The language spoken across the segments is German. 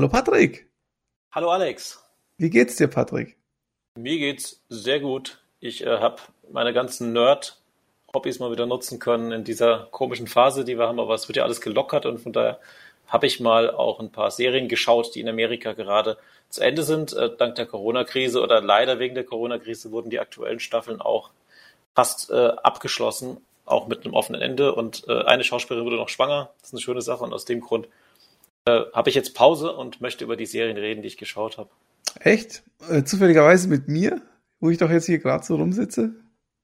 Hallo Patrick. Hallo Alex. Wie geht's dir, Patrick? Mir geht's sehr gut. Ich äh, habe meine ganzen Nerd-Hobbys mal wieder nutzen können in dieser komischen Phase, die wir haben, aber es wird ja alles gelockert und von daher habe ich mal auch ein paar Serien geschaut, die in Amerika gerade zu Ende sind. Äh, dank der Corona-Krise oder leider wegen der Corona-Krise wurden die aktuellen Staffeln auch fast äh, abgeschlossen, auch mit einem offenen Ende. Und äh, eine Schauspielerin wurde noch schwanger. Das ist eine schöne Sache und aus dem Grund äh, habe ich jetzt Pause und möchte über die Serien reden, die ich geschaut habe. Echt? Äh, zufälligerweise mit mir, wo ich doch jetzt hier gerade so rumsitze?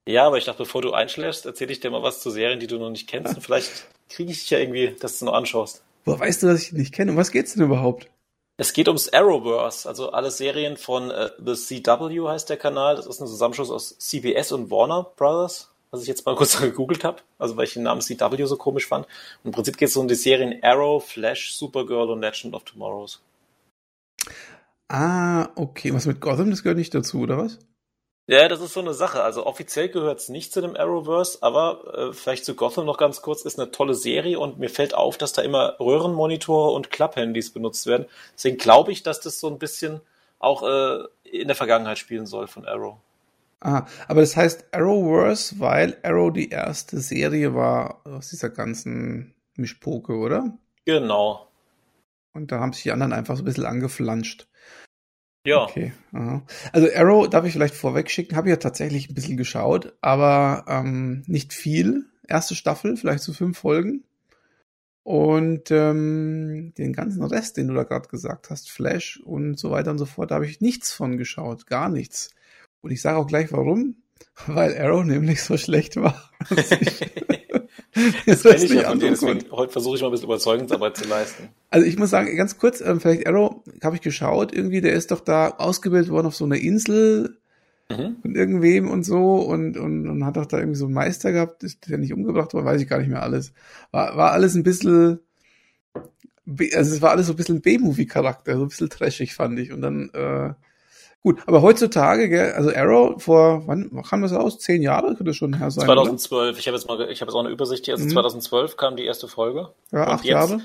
Ja, aber ich dachte, bevor du einschläfst, erzähle ich dir mal was zu Serien, die du noch nicht kennst. Und vielleicht kriege ich dich ja irgendwie, dass du noch anschaust. Woher weißt du, dass ich nicht kenne? Um was geht's denn überhaupt? Es geht ums Arrowverse, also alle Serien von äh, The CW heißt der Kanal. Das ist ein Zusammenschluss aus CBS und Warner Brothers, was ich jetzt mal kurz gegoogelt habe, also weil ich den Namen CW so komisch fand. Und Im Prinzip geht es um die Serien Arrow, Flash, Supergirl und Legend of Tomorrows. Ah, okay. Was mit Gotham, das gehört nicht dazu, oder was? Ja, das ist so eine Sache. Also offiziell gehört es nicht zu dem Arrowverse, aber äh, vielleicht zu Gotham noch ganz kurz, ist eine tolle Serie und mir fällt auf, dass da immer Röhrenmonitore und Klapphandys benutzt werden. Deswegen glaube ich, dass das so ein bisschen auch äh, in der Vergangenheit spielen soll von Arrow. Ah, aber das heißt Arrowverse, weil Arrow die erste Serie war aus dieser ganzen Mischpoke, oder? Genau. Und da haben sich die anderen einfach so ein bisschen angeflanscht. Ja. Okay. Aha. Also Arrow darf ich vielleicht vorweg schicken, habe ich ja tatsächlich ein bisschen geschaut, aber ähm, nicht viel. Erste Staffel, vielleicht so fünf Folgen. Und ähm, den ganzen Rest, den du da gerade gesagt hast, Flash und so weiter und so fort, da habe ich nichts von geschaut, gar nichts. Und ich sage auch gleich warum, weil Arrow nämlich so schlecht war. das kenne ich ja von dir, deswegen heute versuche ich mal ein bisschen Überzeugungsarbeit zu leisten. Also ich muss sagen, ganz kurz, ähm, vielleicht Arrow, habe ich geschaut, irgendwie, der ist doch da ausgebildet worden auf so einer Insel mhm. von irgendwem und so und, und, und hat doch da irgendwie so einen Meister gehabt, ist der nicht umgebracht worden, weiß ich gar nicht mehr alles. War, war alles ein bisschen, also es war alles so ein bisschen B-Movie-Charakter, so ein bisschen trashig, fand ich. Und dann, äh, Gut, aber heutzutage, gell, also Arrow vor, wann kam das aus? Zehn Jahre könnte schon her sein. 2012. Oder? Ich habe jetzt mal, ich habe jetzt auch eine Übersicht hier. Also mhm. 2012 kam die erste Folge. Ja, acht jetzt, Jahre.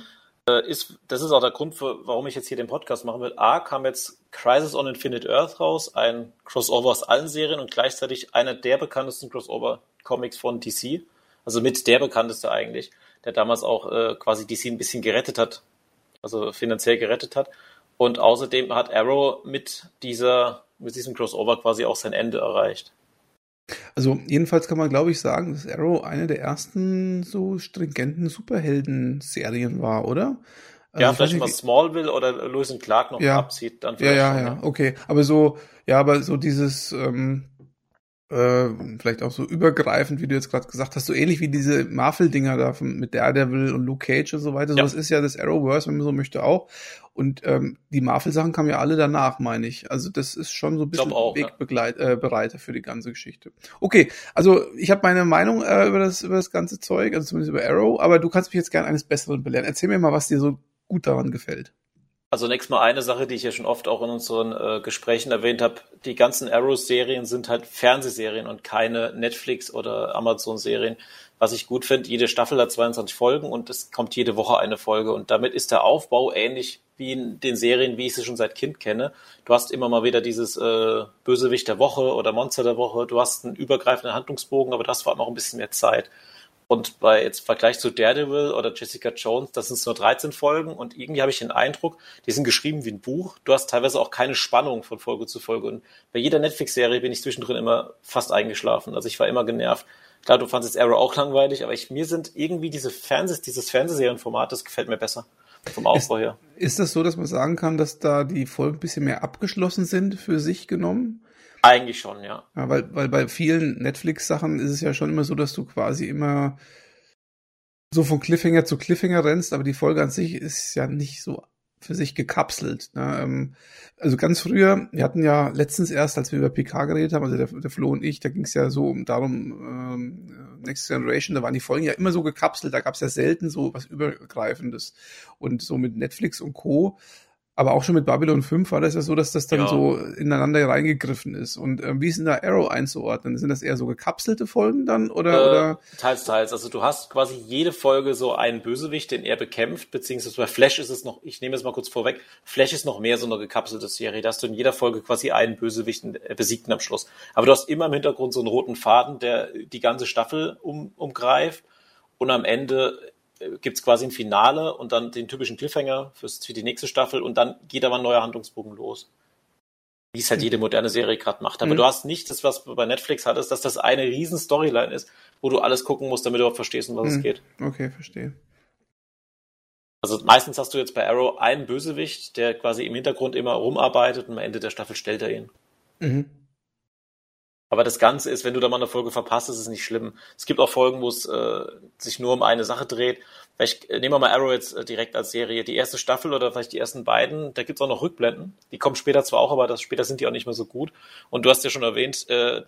Äh, ist, das ist auch der Grund, für, warum ich jetzt hier den Podcast machen will. A, kam jetzt Crisis on Infinite Earth raus, ein Crossover aus allen Serien und gleichzeitig einer der bekanntesten Crossover-Comics von DC. Also mit der bekannteste eigentlich, der damals auch äh, quasi DC ein bisschen gerettet hat, also finanziell gerettet hat. Und außerdem hat Arrow mit dieser, mit diesem Crossover quasi auch sein Ende erreicht. Also jedenfalls kann man, glaube ich, sagen, dass Arrow eine der ersten so stringenten Superhelden-Serien war, oder? Ja, also vielleicht mal Smallville oder Lewis Clark noch ja, abzieht, dann vielleicht. Ja, ja, ja, okay. Aber so, ja, aber so dieses, ähm, äh, vielleicht auch so übergreifend, wie du jetzt gerade gesagt hast, so ähnlich wie diese Marvel-Dinger da von, mit Daredevil und Luke Cage und so weiter. Ja. So, das ist ja das Arrowverse, wenn man so möchte, auch. Und ähm, die Marvel-Sachen kamen ja alle danach, meine ich. Also das ist schon so ein bisschen auch, Wegbereiter äh, für die ganze Geschichte. Okay, also ich habe meine Meinung äh, über, das, über das ganze Zeug, also zumindest über Arrow, aber du kannst mich jetzt gerne eines Besseren belehren. Erzähl mir mal, was dir so gut daran gefällt. Also nächstes Mal eine Sache, die ich ja schon oft auch in unseren äh, Gesprächen erwähnt habe. Die ganzen Arrow-Serien sind halt Fernsehserien und keine Netflix- oder Amazon-Serien. Was ich gut finde, jede Staffel hat 22 Folgen und es kommt jede Woche eine Folge. Und damit ist der Aufbau ähnlich wie in den Serien, wie ich sie schon seit Kind kenne. Du hast immer mal wieder dieses äh, Bösewicht der Woche oder Monster der Woche. Du hast einen übergreifenden Handlungsbogen, aber das war auch ein bisschen mehr Zeit. Und bei jetzt Vergleich zu Daredevil oder Jessica Jones, das sind nur 13 Folgen und irgendwie habe ich den Eindruck, die sind geschrieben wie ein Buch. Du hast teilweise auch keine Spannung von Folge zu Folge. Und bei jeder Netflix-Serie bin ich zwischendrin immer fast eingeschlafen. Also ich war immer genervt. Klar, du fandest Arrow auch langweilig, aber ich, mir sind irgendwie diese Fernseh, dieses Fernsehserienformat, das gefällt mir besser. Vom Aufbau her. Ist das so, dass man sagen kann, dass da die Folgen ein bisschen mehr abgeschlossen sind für sich genommen? Eigentlich schon, ja. ja weil, weil bei vielen Netflix-Sachen ist es ja schon immer so, dass du quasi immer so von Cliffhanger zu Cliffhanger rennst, aber die Folge an sich ist ja nicht so für sich gekapselt. Ne? Ähm, also ganz früher, wir hatten ja letztens erst, als wir über PK geredet haben, also der, der Flo und ich, da ging es ja so darum, ähm, Next Generation, da waren die Folgen ja immer so gekapselt, da gab es ja selten so was Übergreifendes. Und so mit Netflix und Co Aber auch schon mit Babylon 5 war das ja so, dass das dann ja. so ineinander reingegriffen ist. Und äh, wie ist denn da Arrow einzuordnen? Sind das eher so gekapselte Folgen dann oder, äh, oder? Teils, teils. Also du hast quasi jede Folge so einen Bösewicht, den er bekämpft, beziehungsweise bei Flash ist es noch, ich nehme es mal kurz vorweg, Flash ist noch mehr so eine gekapselte Serie. Da hast du in jeder Folge quasi einen Bösewicht äh, besiegten am Schluss. Aber du hast immer im Hintergrund so einen roten Faden, der die ganze Staffel um, umgreift. Und am Ende gibt es quasi ein Finale und dann den typischen Cliffhanger fürs, für die nächste Staffel und dann geht aber ein neuer Handlungsbogen los. Wie es halt jede moderne Serie gerade macht. Aber mhm. du hast nicht das, was du bei Netflix hattest, dass das eine riesen Storyline ist, wo du alles gucken musst, damit du überhaupt verstehst, um was mhm. es geht. Okay, verstehe. Also meistens hast du jetzt bei Arrow einen Bösewicht, der quasi im Hintergrund immer rumarbeitet und am Ende der Staffel stellt er ihn. Mhm. Aber das Ganze ist, wenn du da mal eine Folge verpasst, ist es nicht schlimm. Es gibt auch Folgen, wo es äh, sich nur um eine Sache dreht. Vielleicht äh, nehmen wir mal Arrow jetzt äh, direkt als Serie. Die erste Staffel oder vielleicht die ersten beiden, da gibt's auch noch Rückblenden. Die kommen später zwar auch, aber das, später sind die auch nicht mehr so gut. Und du hast ja schon erwähnt, äh,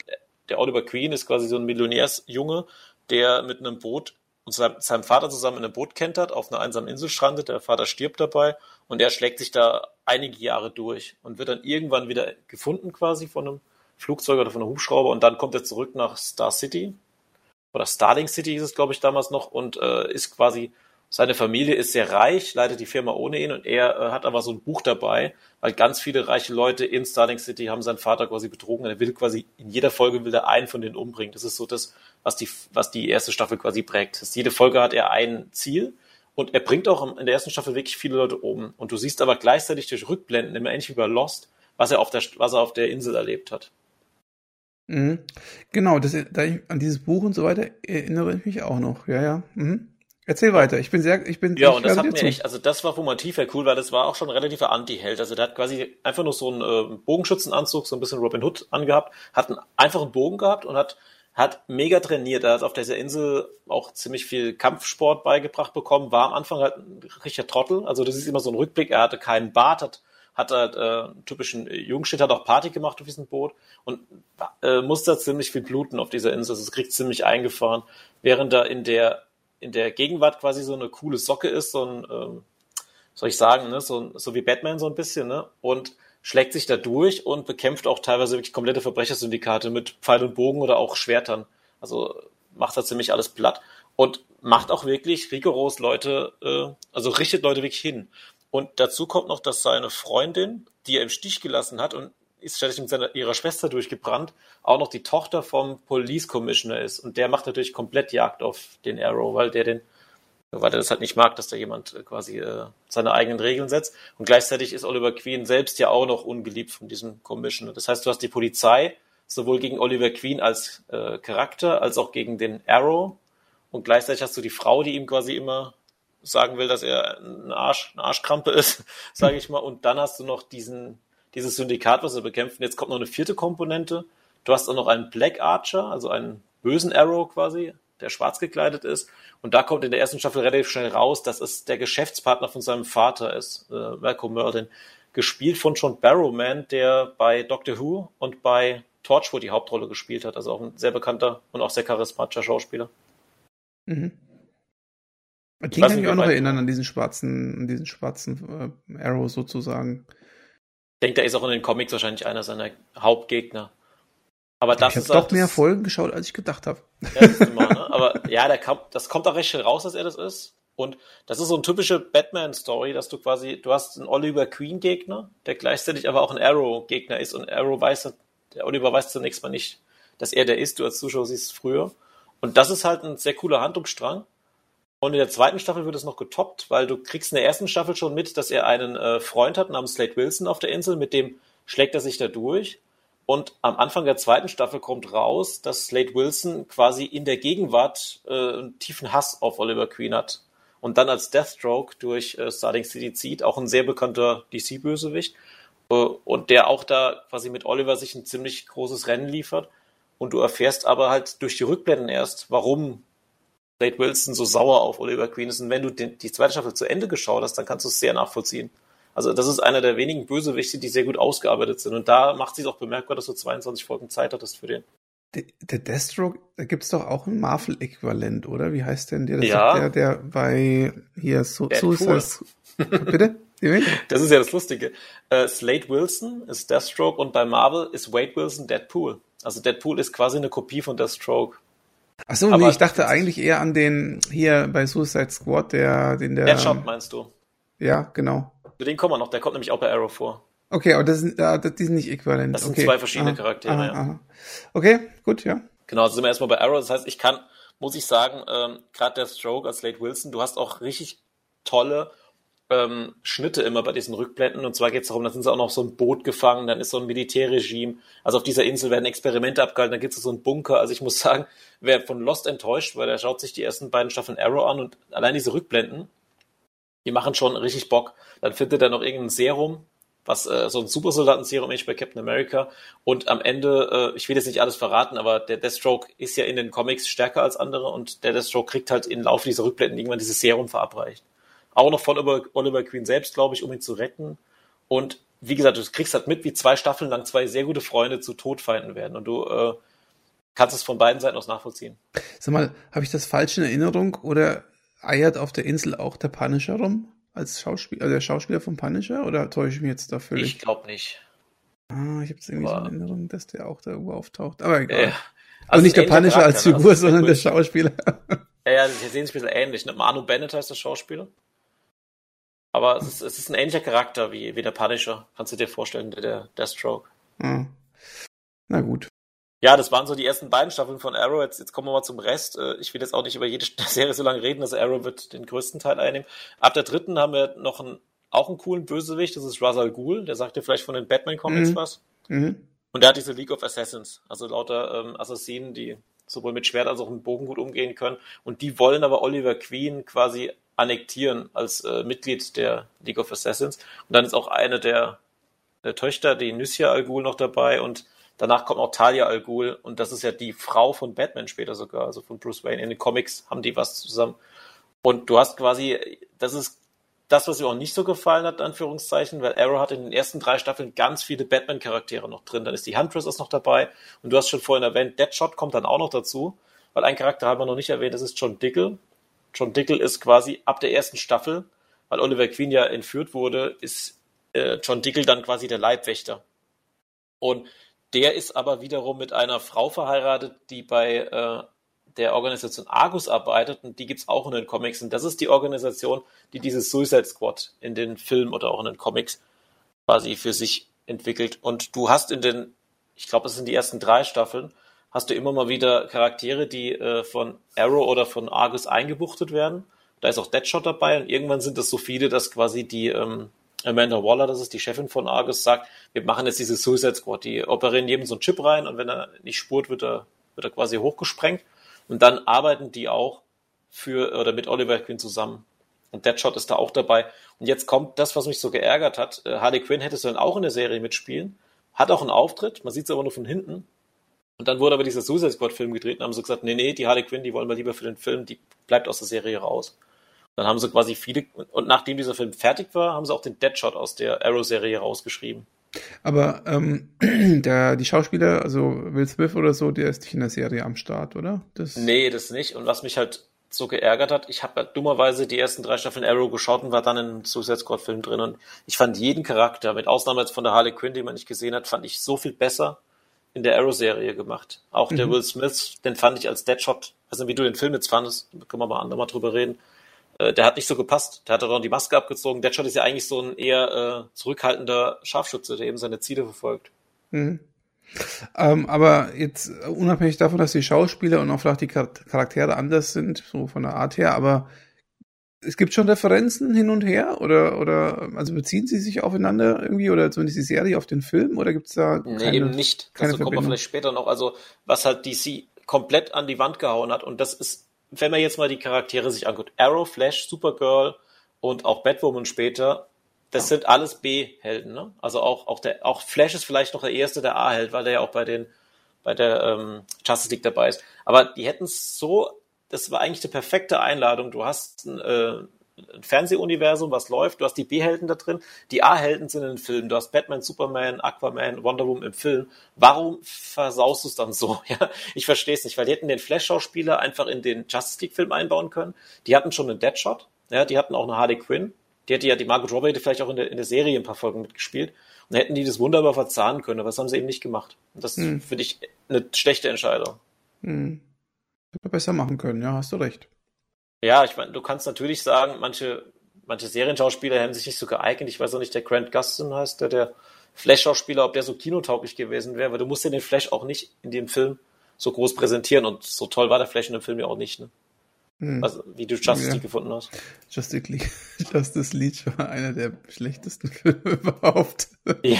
der Oliver Queen ist quasi so ein Millionärsjunge, der mit einem Boot und seinem Vater zusammen in einem Boot kentert, auf einer einsamen Insel strandet. Der Vater stirbt dabei und er schlägt sich da einige Jahre durch und wird dann irgendwann wieder gefunden quasi von einem Flugzeug oder von einem Hubschrauber und dann kommt er zurück nach Star City oder Starling City hieß es, glaube ich, damals noch und äh, ist quasi, seine Familie ist sehr reich, leitet die Firma ohne ihn und er äh, hat aber so ein Buch dabei, weil ganz viele reiche Leute in Starling City haben seinen Vater quasi betrogen und er will quasi in jeder Folge will er einen von denen umbringen. Das ist so das, was die, was die erste Staffel quasi prägt. Das jede Folge hat er ein Ziel und er bringt auch in der ersten Staffel wirklich viele Leute um. Und du siehst aber gleichzeitig durch Rückblenden, immer ähnlich wie bei Lost, was er auf der, was er auf der Insel erlebt hat. Mhm. Genau, das, da ich, an dieses Buch und so weiter erinnere ich mich auch noch. Ja, ja. Mhm. Erzähl weiter. Ich bin sehr, ich bin. Ja, und das hat mir zu. echt, also das war vom Motiv her cool, weil das war auch schon ein relativer Anti-Held. Also der hat quasi einfach nur so einen äh, Bogenschützenanzug, so ein bisschen Robin Hood angehabt, hat einen einfachen Bogen gehabt und hat hat mega trainiert. Er hat auf dieser Insel auch ziemlich viel Kampfsport beigebracht bekommen, war am Anfang halt ein richtiger Trottel. Also das ist immer so ein Rückblick. Er hatte keinen Bart, hat hat halt äh, typischen Jungshit, hat auch Party gemacht auf diesem Boot und äh, musste ziemlich viel bluten auf dieser Insel. Also es kriegt ziemlich eingefahren, während da in der in der Gegenwart quasi so eine coole Socke ist, so ein, ähm, soll ich sagen, ne, so, so wie Batman so ein bisschen, ne? Und schlägt sich da durch und bekämpft auch teilweise wirklich komplette Verbrechersyndikate mit Pfeil und Bogen oder auch Schwertern. Also macht da ziemlich alles platt und macht auch wirklich rigoros Leute, äh, also richtet Leute wirklich hin. Und dazu kommt noch, dass seine Freundin, die er im Stich gelassen hat und ist stattdessen mit seiner, ihrer Schwester durchgebrannt, auch noch die Tochter vom Police Commissioner ist. Und der macht natürlich komplett Jagd auf den Arrow, weil der den, weil er das halt nicht mag, dass da jemand äh, quasi äh, seine eigenen Regeln setzt. Und gleichzeitig ist Oliver Queen selbst ja auch noch ungeliebt von diesem Commissioner. Das heißt, du hast die Polizei sowohl gegen Oliver Queen als äh, Charakter als auch gegen den Arrow. Und gleichzeitig hast du die Frau, die ihm quasi immer sagen will, dass er ein Arsch, eine Arschkrampe ist, sage ich mal. Und dann hast du noch diesen, dieses Syndikat, was bekämpft. Und jetzt kommt noch eine vierte Komponente. Du hast auch noch einen Black Archer, also einen bösen Arrow quasi, der schwarz gekleidet ist. Und da kommt in der ersten Staffel relativ schnell raus, dass es der Geschäftspartner von seinem Vater ist, äh, Malcolm Merlin. Gespielt von John Barrowman, der bei Doctor Who und bei Torchwood die Hauptrolle gespielt hat. Also auch ein sehr bekannter und auch sehr charismatischer Schauspieler. Mhm. Den kann ich auch noch erinnern, an diesen schwarzen, an diesen schwarzen äh, Arrow sozusagen. Ich denke, der ist auch in den Comics wahrscheinlich einer seiner Hauptgegner. Aber das ich habe doch mehr Folgen geschaut, als ich gedacht habe. Ja, ne? Aber ja, der kam, das kommt auch recht schnell raus, dass er das ist. Und das ist so eine typische Batman-Story, dass du quasi, du hast einen Oliver Queen-Gegner, der gleichzeitig aber auch ein Arrow-Gegner ist. Und Arrow weiß, der Oliver weiß zunächst mal nicht, dass er der ist. Du als Zuschauer siehst es früher. Und das ist halt ein sehr cooler Handlungsstrang. Und in der zweiten Staffel wird es noch getoppt, weil du kriegst in der ersten Staffel schon mit, dass er einen äh, Freund hat namens Slade Wilson auf der Insel, mit dem schlägt er sich da durch. Und am Anfang der zweiten Staffel kommt raus, dass Slade Wilson quasi in der Gegenwart äh, einen tiefen Hass auf Oliver Queen hat. Und dann als Deathstroke durch äh, Starting City zieht, auch ein sehr bekannter DC-Bösewicht. Äh, und der auch da quasi mit Oliver sich ein ziemlich großes Rennen liefert. Und du erfährst aber halt durch die Rückblenden erst, warum Slade Wilson so sauer auf Oliver Queen ist. Und wenn du den, die zweite Staffel zu Ende geschaut hast, dann kannst du es sehr nachvollziehen. Also das ist einer der wenigen Bösewichte, die sehr gut ausgearbeitet sind. Und da macht sich auch bemerkbar, dass du 22 Folgen Zeit hattest für den. Der Deathstroke, da gibt's doch auch ein Marvel-Äquivalent, oder? Wie heißt denn der? Das ja. Der, der bei hier so, Suicide Bitte? Das ist ja das Lustige. Äh, Slade Wilson ist Deathstroke und bei Marvel ist Wade Wilson Deadpool. Also Deadpool ist quasi eine Kopie von Deathstroke. Ach so, nee, ich dachte eigentlich eher an den hier bei Suicide Squad, der den der Deadshot meinst du? Ja, genau. Zu den kommen wir noch, der kommt nämlich auch bei Arrow vor. Okay, aber das sind, die sind nicht äquivalent. Das sind okay. zwei verschiedene aha, Charaktere, aha, ja. aha. Okay, gut, ja. Genau, also sind wir erstmal bei Arrow. Das heißt, ich kann, muss ich sagen, ähm, gerade der Stroke als Slade Wilson, du hast auch richtig tolle ähm, Schnitte immer bei diesen Rückblenden. Und zwar geht es darum, da sind sie auch noch so ein Boot gefangen, dann ist so ein Militärregime. Also auf dieser Insel werden Experimente abgehalten, da gibt es so einen Bunker. Also ich muss sagen, wer von Lost enttäuscht, weil der schaut sich die ersten beiden Staffeln Arrow an und allein diese Rückblenden, die machen schon richtig Bock. Dann findet er noch irgendein Serum, was äh, so ein Supersoldaten-Serum ähnlich bei Captain America. Und am Ende, äh, ich will jetzt nicht alles verraten, aber der Deathstroke ist ja in den Comics stärker als andere und der Deathstroke kriegt halt im Laufe dieser Rückblenden irgendwann dieses Serum verabreicht. Auch noch von Oliver Queen selbst, glaube ich, um ihn zu retten. Und wie gesagt, du kriegst halt mit, wie zwei Staffeln lang zwei sehr gute Freunde zu Todfeinden werden. Und du äh, kannst es von beiden Seiten aus nachvollziehen. Sag mal, habe ich das falsch in Erinnerung oder eiert auf der Insel auch der Punisher rum? Als Schauspieler, also der Schauspieler vom Punisher oder täusche ich mich jetzt da völlig? Ich glaube nicht. Ah, ich habe es irgendwie so in Erinnerung, dass der auch da irgendwo auftaucht. Aber egal. Äh, also, also nicht der Punisher als Charakter, ne? Figur, Also sondern der. Schauspieler. Ja, ja, die sehen sich ein bisschen ähnlich. Ne? Manu Bennett heißt der Schauspieler. Aber es ist, es ist ein ähnlicher Charakter wie, wie der Punisher. Kannst du dir vorstellen, der, der Deathstroke. ah. Na gut. Ja, das waren so die ersten beiden Staffeln von Arrow. Jetzt, jetzt kommen wir mal zum Rest. Äh, Ich will jetzt auch nicht über jede Serie so lange reden, dass Arrow wird den größten Teil einnehmen. Ab der dritten haben wir noch einen, auch einen coolen Bösewicht. Das ist Ra's al Ghul. Der sagt dir vielleicht von den Batman-Comics Mhm. was. Mhm. Und der hat diese League of Assassins. Also lauter ähm, Assassinen, die sowohl mit Schwert als auch mit Bogen gut umgehen können. Und die wollen aber Oliver Queen quasi annektieren als äh, Mitglied der League of Assassins. Und dann ist auch eine der, der Töchter, die Nyssia Al Ghul, noch dabei. Und danach kommt auch Talia Al Ghul. Und das ist ja die Frau von Batman später sogar, also von Bruce Wayne. In den Comics haben die was zusammen. Und du hast quasi, das ist das, was mir auch nicht so gefallen hat, Anführungszeichen, weil Arrow hat in den ersten drei Staffeln ganz viele Batman-Charaktere noch drin. Dann ist die Huntress ist noch dabei. Und du hast schon vorhin erwähnt, Deadshot kommt dann auch noch dazu, weil ein Charakter haben wir noch nicht erwähnt, das ist John Dickel. John Dickel ist quasi ab der ersten Staffel, weil Oliver Queen ja entführt wurde, ist äh, John Dickel dann quasi der Leibwächter. Und der ist aber wiederum mit einer Frau verheiratet, die bei äh, der Organisation Argus arbeitet und die gibt's auch in den Comics. Und das ist die Organisation, die dieses Suicide Squad in den Filmen oder auch in den Comics quasi für sich entwickelt. Und du hast in den, ich glaube, es sind die ersten drei Staffeln, hast du immer mal wieder Charaktere, die äh, von Arrow oder von Argus eingebuchtet werden. Da ist auch Deadshot dabei und irgendwann sind es so viele, dass quasi die ähm, Amanda Waller, das ist die Chefin von Argus, sagt, wir machen jetzt diese Suicide Squad. Die operieren jedem so einen Chip rein und wenn er nicht spurt, wird er, wird er quasi hochgesprengt. Und dann arbeiten die auch für oder mit Oliver Quinn zusammen. Und Deadshot ist da auch dabei. Und jetzt kommt das, was mich so geärgert hat. Äh, Harley Quinn hättest du dann auch in der Serie mitspielen. Hat auch einen Auftritt, man sieht es aber nur von hinten. Und dann wurde aber dieser Suicide Squad Film gedreht und haben so gesagt, nee, nee, die Harley Quinn, die wollen wir lieber für den Film, die bleibt aus der Serie raus. Dann haben sie quasi viele, und nachdem dieser Film fertig war, haben sie auch den Deadshot aus der Arrow-Serie rausgeschrieben. Aber ähm, der, die Schauspieler, also Will Smith oder so, der ist nicht in der Serie am Start, oder? Das, Nee, das nicht. Und was mich halt so geärgert hat, ich habe dummerweise die ersten drei Staffeln Arrow geschaut und war dann in einem Suicide Squad Film drin und ich fand jeden Charakter, mit Ausnahme jetzt von der Harley Quinn, die man nicht gesehen hat, fand ich so viel besser in der Arrow-Serie gemacht. Auch der Mhm. Will Smith, den fand ich als Deadshot, weiß nicht, wie du den Film jetzt fandest, können wir mal andermal drüber reden. Äh, Der hat nicht so gepasst. Der hat dann die Maske abgezogen. Deadshot ist ja eigentlich so ein eher äh, zurückhaltender Scharfschütze, der eben seine Ziele verfolgt. Mhm. Ähm, aber jetzt äh, unabhängig davon, dass die Schauspieler und auch vielleicht die Char- Charaktere anders sind, so von der Art her, aber es gibt schon Referenzen hin und her oder oder also beziehen sie sich aufeinander irgendwie oder zumindest die Serie auf den Film oder gibt's da Nee, keine, eben nicht. keine wir Verbindung? vielleicht später noch. Also, was halt DC komplett an die Wand gehauen hat. Und das ist, wenn man jetzt mal die Charaktere sich anguckt. Arrow, Flash, Supergirl und auch Batwoman später. Das sind alles B-Helden, ne? Also auch, auch der, auch Flash ist vielleicht noch der erste, der A-Held, weil der ja auch bei den, bei der ähm, Justice League dabei ist. Aber die hätten es so, das war eigentlich eine perfekte Einladung. Du hast ein, äh, ein Fernsehuniversum, was läuft. Du hast die B-Helden da drin. Die A-Helden sind in den Filmen. Du hast Batman, Superman, Aquaman, Wonder Woman im Film. Warum versaust du es dann so? Ja, ich verstehe es nicht, weil die hätten den Flash-Schauspieler einfach in den Justice League-Film einbauen können. Die hatten schon einen Deadshot. Ja, die hatten auch eine Harley Quinn. Die hätte ja, die Margot Robbie hätte vielleicht auch in der, in der Serie ein paar Folgen mitgespielt. Und hätten die das wunderbar verzahnen können, aber das haben sie eben nicht gemacht. Und das hm. finde ich eine schlechte Entscheidung. Hm. Hätte besser machen können, ja, hast du recht. Ja, ich meine, du kannst natürlich sagen, manche, manche Serienschauspieler haben sich nicht so geeignet. Ich weiß auch nicht, der Grant Gustin heißt, der, der Flash-Schauspieler, ob der so kinotauglich gewesen wäre, weil du musst ja den Flash auch nicht in dem Film so groß präsentieren und so toll war der Flash in dem Film ja auch nicht, ne? Hm. Also, wie du Justice ja. League gefunden hast. Justice League, Justice League war einer der schlechtesten Filme überhaupt. Ja.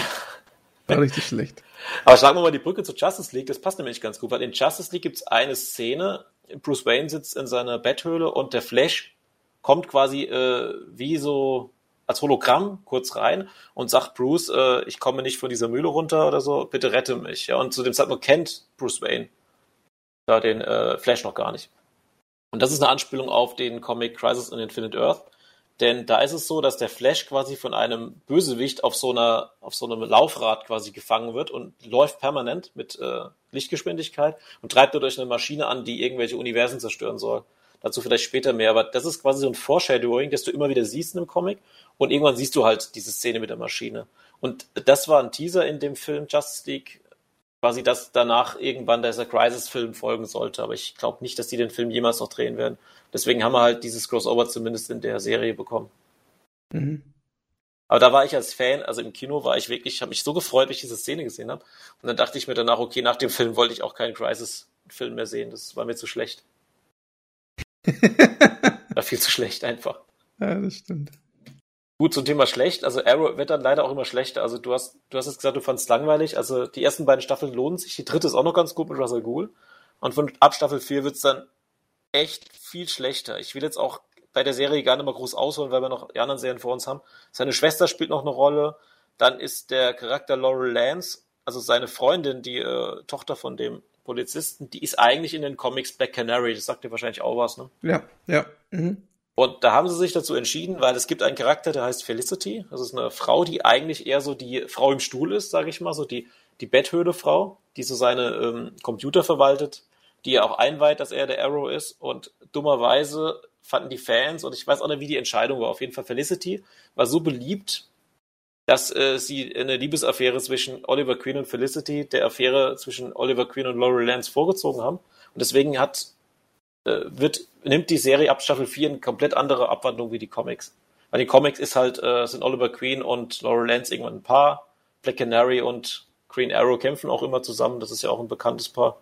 War richtig schlecht. Aber schlagen wir mal die Brücke zu Justice League, das passt nämlich ganz gut, weil in Justice League gibt es eine Szene, Bruce Wayne sitzt in seiner Betthöhle und der Flash kommt quasi äh, wie so als Hologramm kurz rein und sagt Bruce, äh, ich komme nicht von dieser Mühle runter oder so, bitte rette mich. Ja, und zu dem Zeitpunkt kennt Bruce Wayne da den äh, Flash noch gar nicht. Und das ist eine Anspielung auf den Comic Crisis on Infinite Earth. Denn da ist es so, dass der Flash quasi von einem Bösewicht auf so einer, auf so einem Laufrad quasi gefangen wird und läuft permanent mit äh, Lichtgeschwindigkeit und treibt dadurch eine Maschine an, die irgendwelche Universen zerstören soll. Dazu vielleicht später mehr, aber das ist quasi so ein Foreshadowing, das du immer wieder siehst in dem Comic und irgendwann siehst du halt diese Szene mit der Maschine. Und das war ein Teaser in dem Film Justice League quasi, dass danach irgendwann dieser Crisis-Film folgen sollte. Aber ich glaube nicht, dass die den Film jemals noch drehen werden. Deswegen haben wir halt dieses Crossover zumindest in der Serie bekommen. Mhm. Aber da war ich als Fan, also im Kino war ich wirklich, habe mich so gefreut, wie ich diese Szene gesehen habe. Und dann dachte ich mir danach, okay, nach dem Film wollte ich auch keinen Crisis-Film mehr sehen. Das war mir zu schlecht. war viel zu schlecht einfach. Ja, das stimmt. Gut, zum Thema schlecht. Also Arrow wird dann leider auch immer schlechter. Also du hast, du hast jetzt gesagt, du fandest langweilig. Also die ersten beiden Staffeln lohnen sich. Die dritte ist auch noch ganz gut mit Russell Gould. Und von ab Staffel 4 wird's dann echt viel schlechter. Ich will jetzt auch bei der Serie gar nicht mal groß ausholen, weil wir noch die anderen Serien vor uns haben. Seine Schwester spielt noch eine Rolle. Dann ist der Charakter Laurel Lance, also seine Freundin, die äh, Tochter von dem Polizisten, die ist eigentlich in den Comics Black Canary. Das sagt dir wahrscheinlich auch was, ne? Ja, ja. Mhm. Und da haben sie sich dazu entschieden, weil es gibt einen Charakter, der heißt Felicity. Das ist eine Frau, die eigentlich eher so die Frau im Stuhl ist, sage ich mal, so die, die Betthöhle-Frau, die so seine ähm, Computer verwaltet, die auch einweiht, dass er der Arrow ist. Und dummerweise fanden die Fans, und ich weiß auch nicht, wie die Entscheidung war, auf jeden Fall Felicity, war so beliebt, dass äh, sie eine Liebesaffäre zwischen Oliver Queen und Felicity, der Affäre zwischen Oliver Queen und Laurel Lance vorgezogen haben. Und deswegen hat wird, nimmt die Serie ab Staffel 4 eine komplett andere Abwandlung wie die Comics. Weil die Comics ist halt, äh, sind Oliver Queen und Laurel Lance irgendwann ein Paar. Black Canary und Green Arrow kämpfen auch immer zusammen. Das ist ja auch ein bekanntes Paar.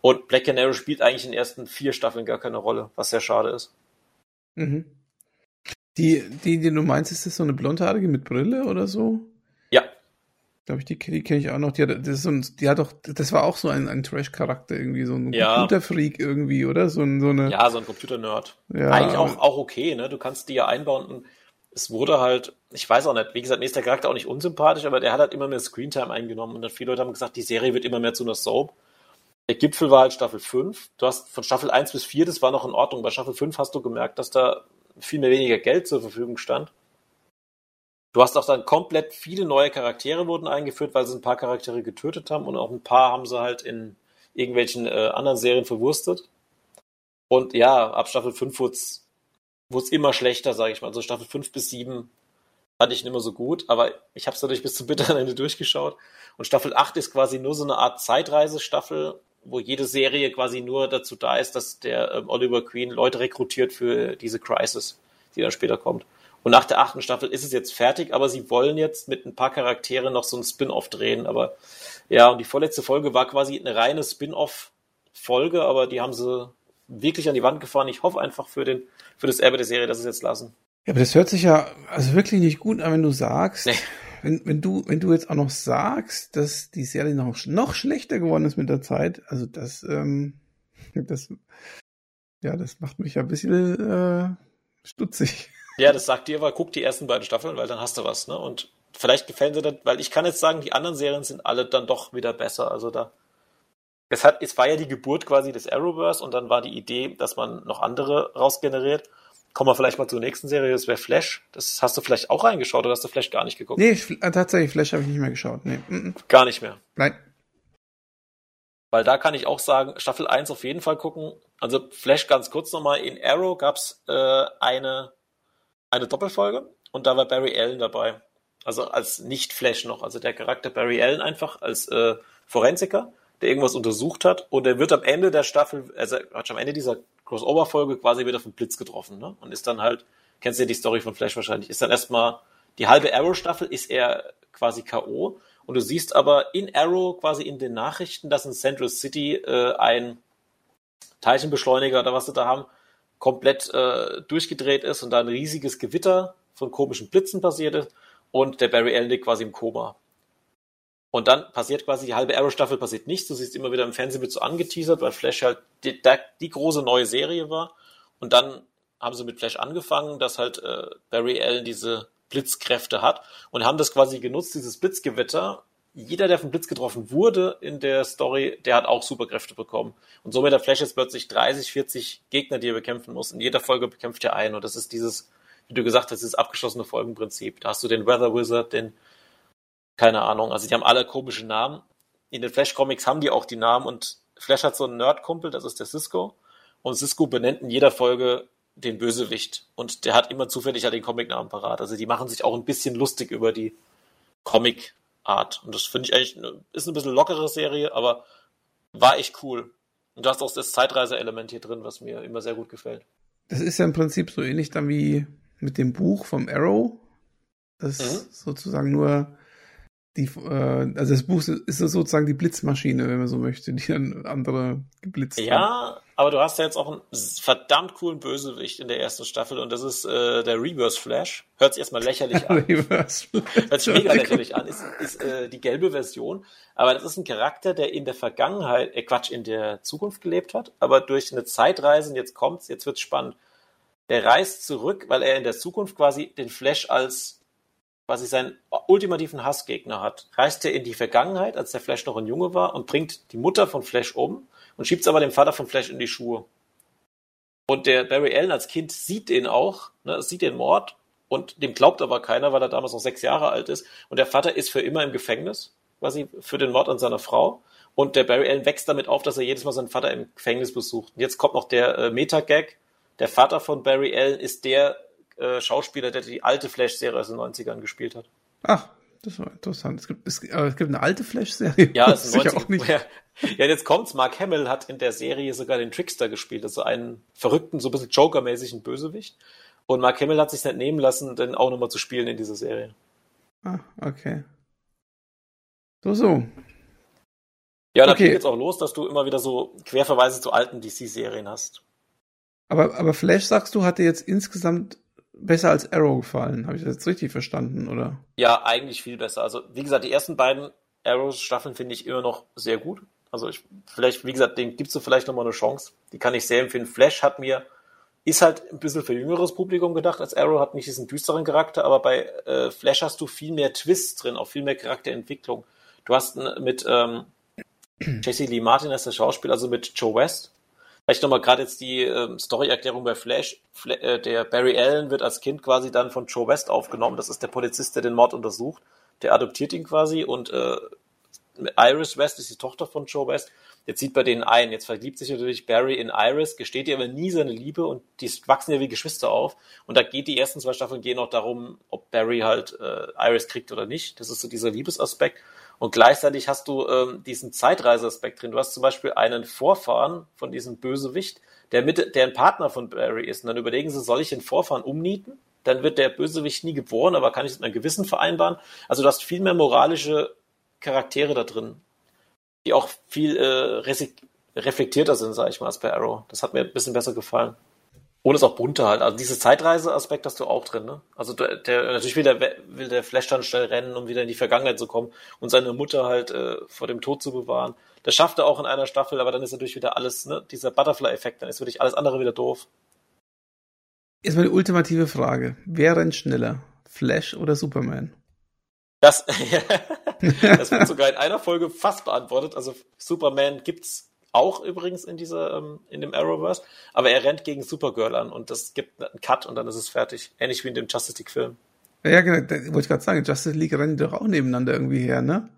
Und Black Canary spielt eigentlich in den ersten vier Staffeln gar keine Rolle, was sehr schade ist. Mhm. Die, die, die du meinst, ist das so eine blondhaarige mit Brille oder so? Glaube ich, die, die kenne ich auch noch. Die hat, das ist so ein, die hat doch, das war auch so ein, ein Trash-Charakter irgendwie, so ein ja. Computerfreak irgendwie, oder? So, ein, so eine. Ja, so ein Computer-Nerd. Ja. Eigentlich auch, auch okay, ne? Du kannst die ja einbauen und es wurde halt, ich weiß auch nicht, wie gesagt, mir ist der Charakter auch nicht unsympathisch, aber der hat halt immer mehr Screentime eingenommen und dann viele Leute haben gesagt, die Serie wird immer mehr zu einer Soap. Der Gipfel war halt Staffel 5. Du hast von Staffel 1 bis 4, das war noch in Ordnung. Bei Staffel 5 hast du gemerkt, dass da viel mehr weniger Geld zur Verfügung stand. Du hast auch dann komplett viele neue Charaktere wurden eingeführt, weil sie ein paar Charaktere getötet haben und auch ein paar haben sie halt in irgendwelchen äh, anderen Serien verwurstet. Und ja, ab Staffel 5 wurde es immer schlechter, sage ich mal. Also Staffel 5 bis 7 fand ich nicht mehr so gut, aber ich habe es natürlich bis zum bitteren Ende durchgeschaut. Und Staffel 8 ist quasi nur so eine Art Zeitreisestaffel, wo jede Serie quasi nur dazu da ist, dass der ähm, Oliver Queen Leute rekrutiert für diese Crisis, die dann später kommt. Und nach der achten Staffel ist es jetzt fertig, aber sie wollen jetzt mit ein paar Charakteren noch so ein Spin-off drehen. Aber ja, und die vorletzte Folge war quasi eine reine Spin-off-Folge, aber die haben sie wirklich an die Wand gefahren. Ich hoffe einfach für den, für das Erbe der Serie, dass sie es jetzt lassen. Ja, aber das hört sich ja also wirklich nicht gut an, wenn du sagst, nee. wenn, wenn du, wenn du jetzt auch noch sagst, dass die Serie noch, noch schlechter geworden ist mit der Zeit, also das, ähm, das, ja, das macht mich ja ein bisschen äh, stutzig. Ja, das sagt dir, aber guck die ersten beiden Staffeln, weil dann hast du was, ne? Und vielleicht gefällt dir das, weil ich kann jetzt sagen, die anderen Serien sind alle dann doch wieder besser. Also da. Es, hat, es war ja die Geburt quasi des Arrowverse und dann war die Idee, dass man noch andere rausgeneriert. Kommen wir vielleicht mal zur nächsten Serie, das wäre Flash. Das hast du vielleicht auch reingeschaut oder hast du Flash gar nicht geguckt? Nee, äh, tatsächlich, Flash habe ich nicht mehr geschaut. Nee. Mm -mm. Gar nicht mehr. Nein. Weil da kann ich auch sagen, Staffel 1 auf jeden Fall gucken. Also Flash ganz kurz nochmal. In Arrow gab's äh, eine eine Doppelfolge und da war Barry Allen dabei. Also als Nicht-Flash noch. Also der Charakter Barry Allen einfach als äh, Forensiker, der irgendwas untersucht hat und er wird am Ende der Staffel, also am Ende dieser Crossover-Folge quasi wieder vom Blitz getroffen, ne? Und ist dann halt, kennst du ja die Story von Flash wahrscheinlich, ist dann erstmal, die halbe Arrow-Staffel ist er quasi K.O. Und du siehst aber in Arrow quasi in den Nachrichten, dass in Central City äh, ein Teilchenbeschleuniger oder was sie da haben, komplett äh, durchgedreht ist und da ein riesiges Gewitter von komischen Blitzen passiert ist und der Barry Allen liegt quasi im Koma. Und dann passiert quasi die halbe Arrow-Staffel passiert nichts. Du siehst immer wieder im Fernsehen wird so angeteasert, weil Flash halt die, die große neue Serie war. Und dann haben sie mit Flash angefangen, dass halt äh, Barry Allen diese Blitzkräfte hat und haben das quasi genutzt, dieses Blitzgewitter. Jeder, der vom Blitz getroffen wurde in der Story, der hat auch Superkräfte bekommen. Und somit hat Flash jetzt plötzlich 30, 40 Gegner, die er bekämpfen muss. In jeder Folge bekämpft er einen. Und das ist dieses, wie du gesagt hast, dieses abgeschlossene Folgenprinzip. Da hast du den Weather Wizard, den, keine Ahnung, also die haben alle komische Namen. In den Flash-Comics haben die auch die Namen und Flash hat so einen Nerd-Kumpel, das ist der Cisco. Und Cisco benennt in jeder Folge den Bösewicht. Und der hat immer zufällig ja den Comic-Namen parat. Also die machen sich auch ein bisschen lustig über die Comic-Art. Und das finde ich eigentlich, ist eine bisschen lockere Serie, aber war echt cool. Und du hast auch das Zeitreise-Element hier drin, was mir immer sehr gut gefällt. Das ist ja im Prinzip so ähnlich dann wie mit dem Buch vom Arrow. Das mhm. sozusagen nur die, äh, also das Buch ist sozusagen die Blitzmaschine, wenn man so möchte, die dann andere geblitzt Ja, haben. aber du hast ja jetzt auch einen verdammt coolen Bösewicht in der ersten Staffel und das ist äh, der Reverse Flash. Hört sich erstmal lächerlich an. Reverse Flash. Hört sich mega lächerlich an. Ist, ist äh, die gelbe Version. Aber das ist ein Charakter, der in der Vergangenheit, äh Quatsch, in der Zukunft gelebt hat, aber durch eine Zeitreise, und jetzt kommt's, jetzt wird's spannend. Der reist zurück, weil er in der Zukunft quasi den Flash als quasi seinen ultimativen Hassgegner hat, reist er in die Vergangenheit, als der Flash noch ein Junge war, und bringt die Mutter von Flash um und schiebt es aber dem Vater von Flash in die Schuhe. Und der Barry Allen als Kind sieht den auch, ne, sieht den Mord und dem glaubt aber keiner, weil er damals noch sechs Jahre alt ist. Und der Vater ist für immer im Gefängnis, quasi für den Mord an seiner Frau. Und der Barry Allen wächst damit auf, dass er jedes Mal seinen Vater im Gefängnis besucht. Und jetzt kommt noch der äh, Meta-Gag. Der Vater von Barry Allen ist der äh, Schauspieler, der die alte Flash-Serie aus den 90ern gespielt hat. Ach, das war interessant. Es gibt, es, es gibt eine alte Flash-Serie. Ja, das ist 90 auch nicht. Ja, ja, jetzt kommt's. Mark Hamill hat in der Serie sogar den Trickster gespielt, also einen verrückten, so ein bisschen Joker-mäßigen Bösewicht. Und Mark Hamill hat sich nicht nehmen lassen, den auch nochmal zu spielen in dieser Serie. Ah, okay. So, so. Ja, da okay. geht jetzt auch los, dass du immer wieder so Querverweise zu alten DC-Serien hast. Aber, aber Flash, sagst du, hatte jetzt insgesamt besser als Arrow gefallen. Habe ich das jetzt richtig verstanden, oder? Ja, eigentlich viel besser. Also, wie gesagt, die ersten beiden Arrow-Staffeln finde ich immer noch sehr gut. Also, ich, vielleicht, wie gesagt, den gibst du vielleicht nochmal eine Chance. Die kann ich sehr empfehlen. Flash hat mir, ist halt ein bisschen für jüngeres Publikum gedacht, als Arrow hat nicht diesen düsteren Charakter, aber bei äh, Flash hast du viel mehr Twists drin, auch viel mehr Charakterentwicklung. Du hast mit ähm, Jesse Lee Martin als der Schauspieler, also mit Joe West, Vielleicht nochmal gerade jetzt die ähm, Story-Erklärung bei Flash. Fla äh, der Barry Allen wird als Kind quasi dann von Joe West aufgenommen. Das ist der Polizist, der den Mord untersucht. Der adoptiert ihn quasi und äh, Iris West ist die Tochter von Joe West. Jetzt sieht bei denen ein. Jetzt verliebt sich natürlich Barry in Iris, gesteht ihr aber nie seine Liebe und die wachsen ja wie Geschwister auf. Und da geht die ersten zwei Staffeln gehen auch darum, ob Barry halt äh, Iris kriegt oder nicht. Das ist so dieser Liebesaspekt. Und gleichzeitig hast du ähm, diesen Zeitreiseaspekt drin. Du hast zum Beispiel einen Vorfahren von diesem Bösewicht, der, mit, der ein Partner von Barry ist. Und dann überlegen sie, soll ich den Vorfahren umnieten? Dann wird der Bösewicht nie geboren, aber kann ich es mit einem Gewissen vereinbaren? Also du hast viel mehr moralische Charaktere da drin, die auch viel äh, reflektierter sind, sage ich mal, als bei Arrow. Das hat mir ein bisschen besser gefallen. Und ist auch bunter halt. Also dieses Zeitreise-Aspekt hast du auch drin, ne? Also der, der natürlich will der, will der Flash dann schnell rennen, um wieder in die Vergangenheit zu kommen und seine Mutter halt äh, vor dem Tod zu bewahren. Das schafft er auch in einer Staffel, aber dann ist natürlich wieder alles, ne? Dieser Butterfly-Effekt, dann ist wirklich alles andere wieder doof. Jetzt mal die ultimative Frage. Wer rennt schneller? Flash oder Superman? Das, das wird sogar in einer Folge fast beantwortet. Also Superman gibt's auch übrigens in dieser, ähm, in dem Arrowverse, aber er rennt gegen Supergirl an und das gibt einen Cut und dann ist es fertig. Ähnlich wie in dem Justice League Film. Ja, genau, da wollte ich gerade sagen, Justice League rennen doch auch nebeneinander irgendwie her, ne?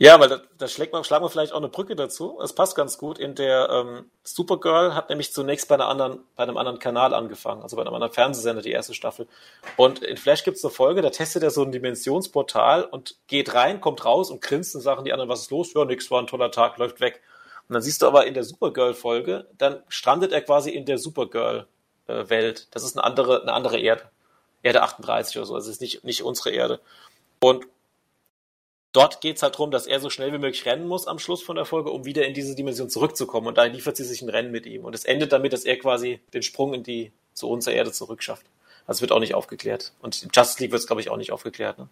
Ja, weil da, da schlägt man, schlagen wir vielleicht auch eine Brücke dazu. Es passt ganz gut. In der ähm, Supergirl hat nämlich zunächst bei, einer anderen, bei einem anderen Kanal angefangen, also bei einem anderen Fernsehsender, die erste Staffel. Und in Flash gibt es eine Folge, da testet er so ein Dimensionsportal und geht rein, kommt raus und grinst und sagen die anderen, was ist los? Ja, nix, war ein toller Tag, läuft weg. Und dann siehst du aber in der Supergirl-Folge, dann strandet er quasi in der Supergirl-Welt. Das ist eine andere, eine andere Erde. Erde 38 oder so. Also es ist nicht, nicht unsere Erde. Und dort geht es halt darum, dass er so schnell wie möglich rennen muss am Schluss von der Folge, um wieder in diese Dimension zurückzukommen. Und da liefert sie sich ein Rennen mit ihm. Und es endet damit, dass er quasi den Sprung in die zu unserer Erde zurückschafft. Das wird auch nicht aufgeklärt. Und in Justice League wird es, glaube ich, auch nicht aufgeklärt. Ne?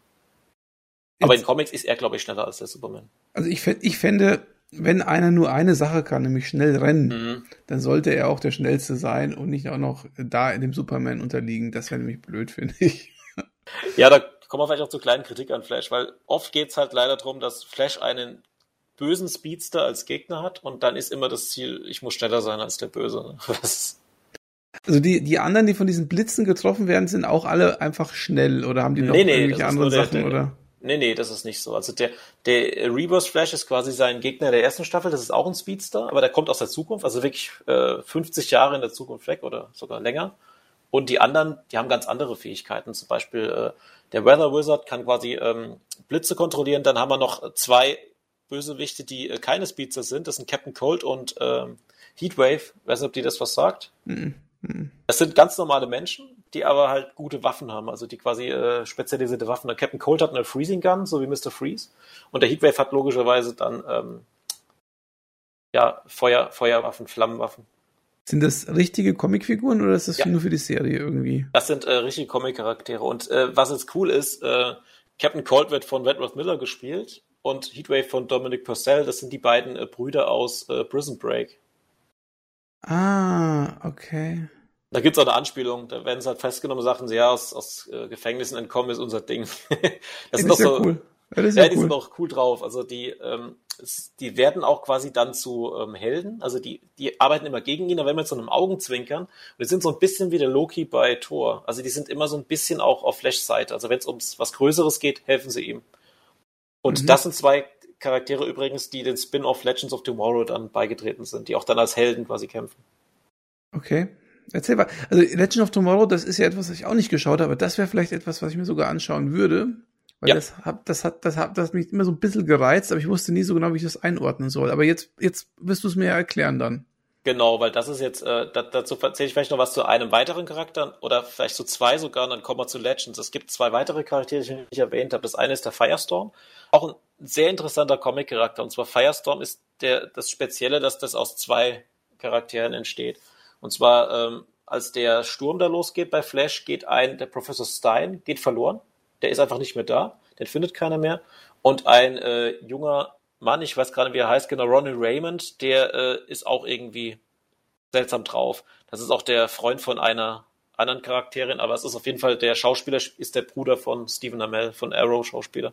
Aber in Comics ist er, glaube ich, schneller als der Superman. Also ich, ich fände, wenn einer nur eine Sache kann, nämlich schnell rennen, mhm. dann sollte er auch der Schnellste sein und nicht auch noch da in dem Superman unterliegen. Das wäre nämlich blöd, finde ich. Ja, da kommen wir vielleicht auch zur kleinen Kritik an Flash, weil oft geht es halt leider darum, dass Flash einen bösen Speedster als Gegner hat und dann ist immer das Ziel, ich muss schneller sein als der Böse. also die, die anderen, die von diesen Blitzen getroffen werden, sind auch alle einfach schnell oder haben die noch nee, nee, irgendwelche anderen Sachen der, oder? Nee, nee, das ist nicht so. Also der, der Reverse Flash ist quasi sein Gegner der ersten Staffel, das ist auch ein Speedster, aber der kommt aus der Zukunft, also wirklich äh, 50 Jahre in der Zukunft weg oder sogar länger. Und die anderen, die haben ganz andere Fähigkeiten. Zum Beispiel äh, der Weather Wizard kann quasi ähm, Blitze kontrollieren. Dann haben wir noch zwei Bösewichte, die äh, keine Speedster sind. Das sind Captain Cold und ähm, Heatwave. Weiß nicht, ob die das was sagt. Mm. Das sind ganz normale Menschen, die aber halt gute Waffen haben, also die quasi äh, spezialisierte Waffen. Der Captain Cold hat eine Freezing Gun, so wie Mr. Freeze. Und der Heatwave hat logischerweise dann ähm, ja, Feuer, Feuerwaffen, Flammenwaffen. Sind das richtige Comicfiguren oder ist das ja. nur für die Serie irgendwie? Das sind äh, richtige Comic-Charaktere. Und äh, was jetzt cool ist, äh, Captain Cold wird von Redworth Miller gespielt und Heatwave von Dominic Purcell. Das sind die beiden äh, Brüder aus äh, Prison Break. Ah, okay. Da gibt es auch eine Anspielung, da werden sie halt festgenommen, sagen sie, ja, aus, aus äh, Gefängnissen entkommen ist unser Ding. das sind doch so. Cool. Ja, ja, ja die cool. sind auch cool drauf. Also die, ähm, die werden auch quasi dann zu ähm, Helden. Also die, die arbeiten immer gegen ihn, aber immer mit so einem Augenzwinkern. Und die sind so ein bisschen wie der Loki bei Thor. Also die sind immer so ein bisschen auch auf Flash Seite. Also wenn es ums was Größeres geht, helfen sie ihm. Und mhm. das sind zwei Charaktere übrigens, die den Spin-off Legends of Tomorrow dann beigetreten sind, die auch dann als Helden quasi kämpfen. Okay. Erzähl mal. Also Legend of Tomorrow, das ist ja etwas, was ich auch nicht geschaut habe, aber das wäre vielleicht etwas, was ich mir sogar anschauen würde. Weil ja. das hat, das hat, das hat, das hat mich immer so ein bisschen gereizt, aber ich wusste nie so genau, wie ich das einordnen soll. Aber jetzt, jetzt wirst du es mir ja erklären dann. Genau, weil das ist jetzt, äh, dazu erzähle ich vielleicht noch was zu einem weiteren Charakter oder vielleicht zu zwei sogar und dann kommen wir zu Legends. Es gibt zwei weitere Charaktere, die ich nicht erwähnt habe. Das eine ist der Firestorm, auch ein sehr interessanter Comic-Charakter. Und zwar Firestorm ist der, das Spezielle, dass das aus zwei Charakteren entsteht. Und zwar, ähm, als der Sturm da losgeht bei Flash, geht ein, der Professor Stein geht verloren der ist einfach nicht mehr da, den findet keiner mehr. Und ein äh, junger Mann, ich weiß gerade, wie er heißt, genau, Ronnie Raymond, der äh, ist auch irgendwie seltsam drauf. Das ist auch der Freund von einer anderen Charakterin, aber es ist auf jeden Fall, der Schauspieler ist der Bruder von Stephen Amell, von Arrow Schauspieler.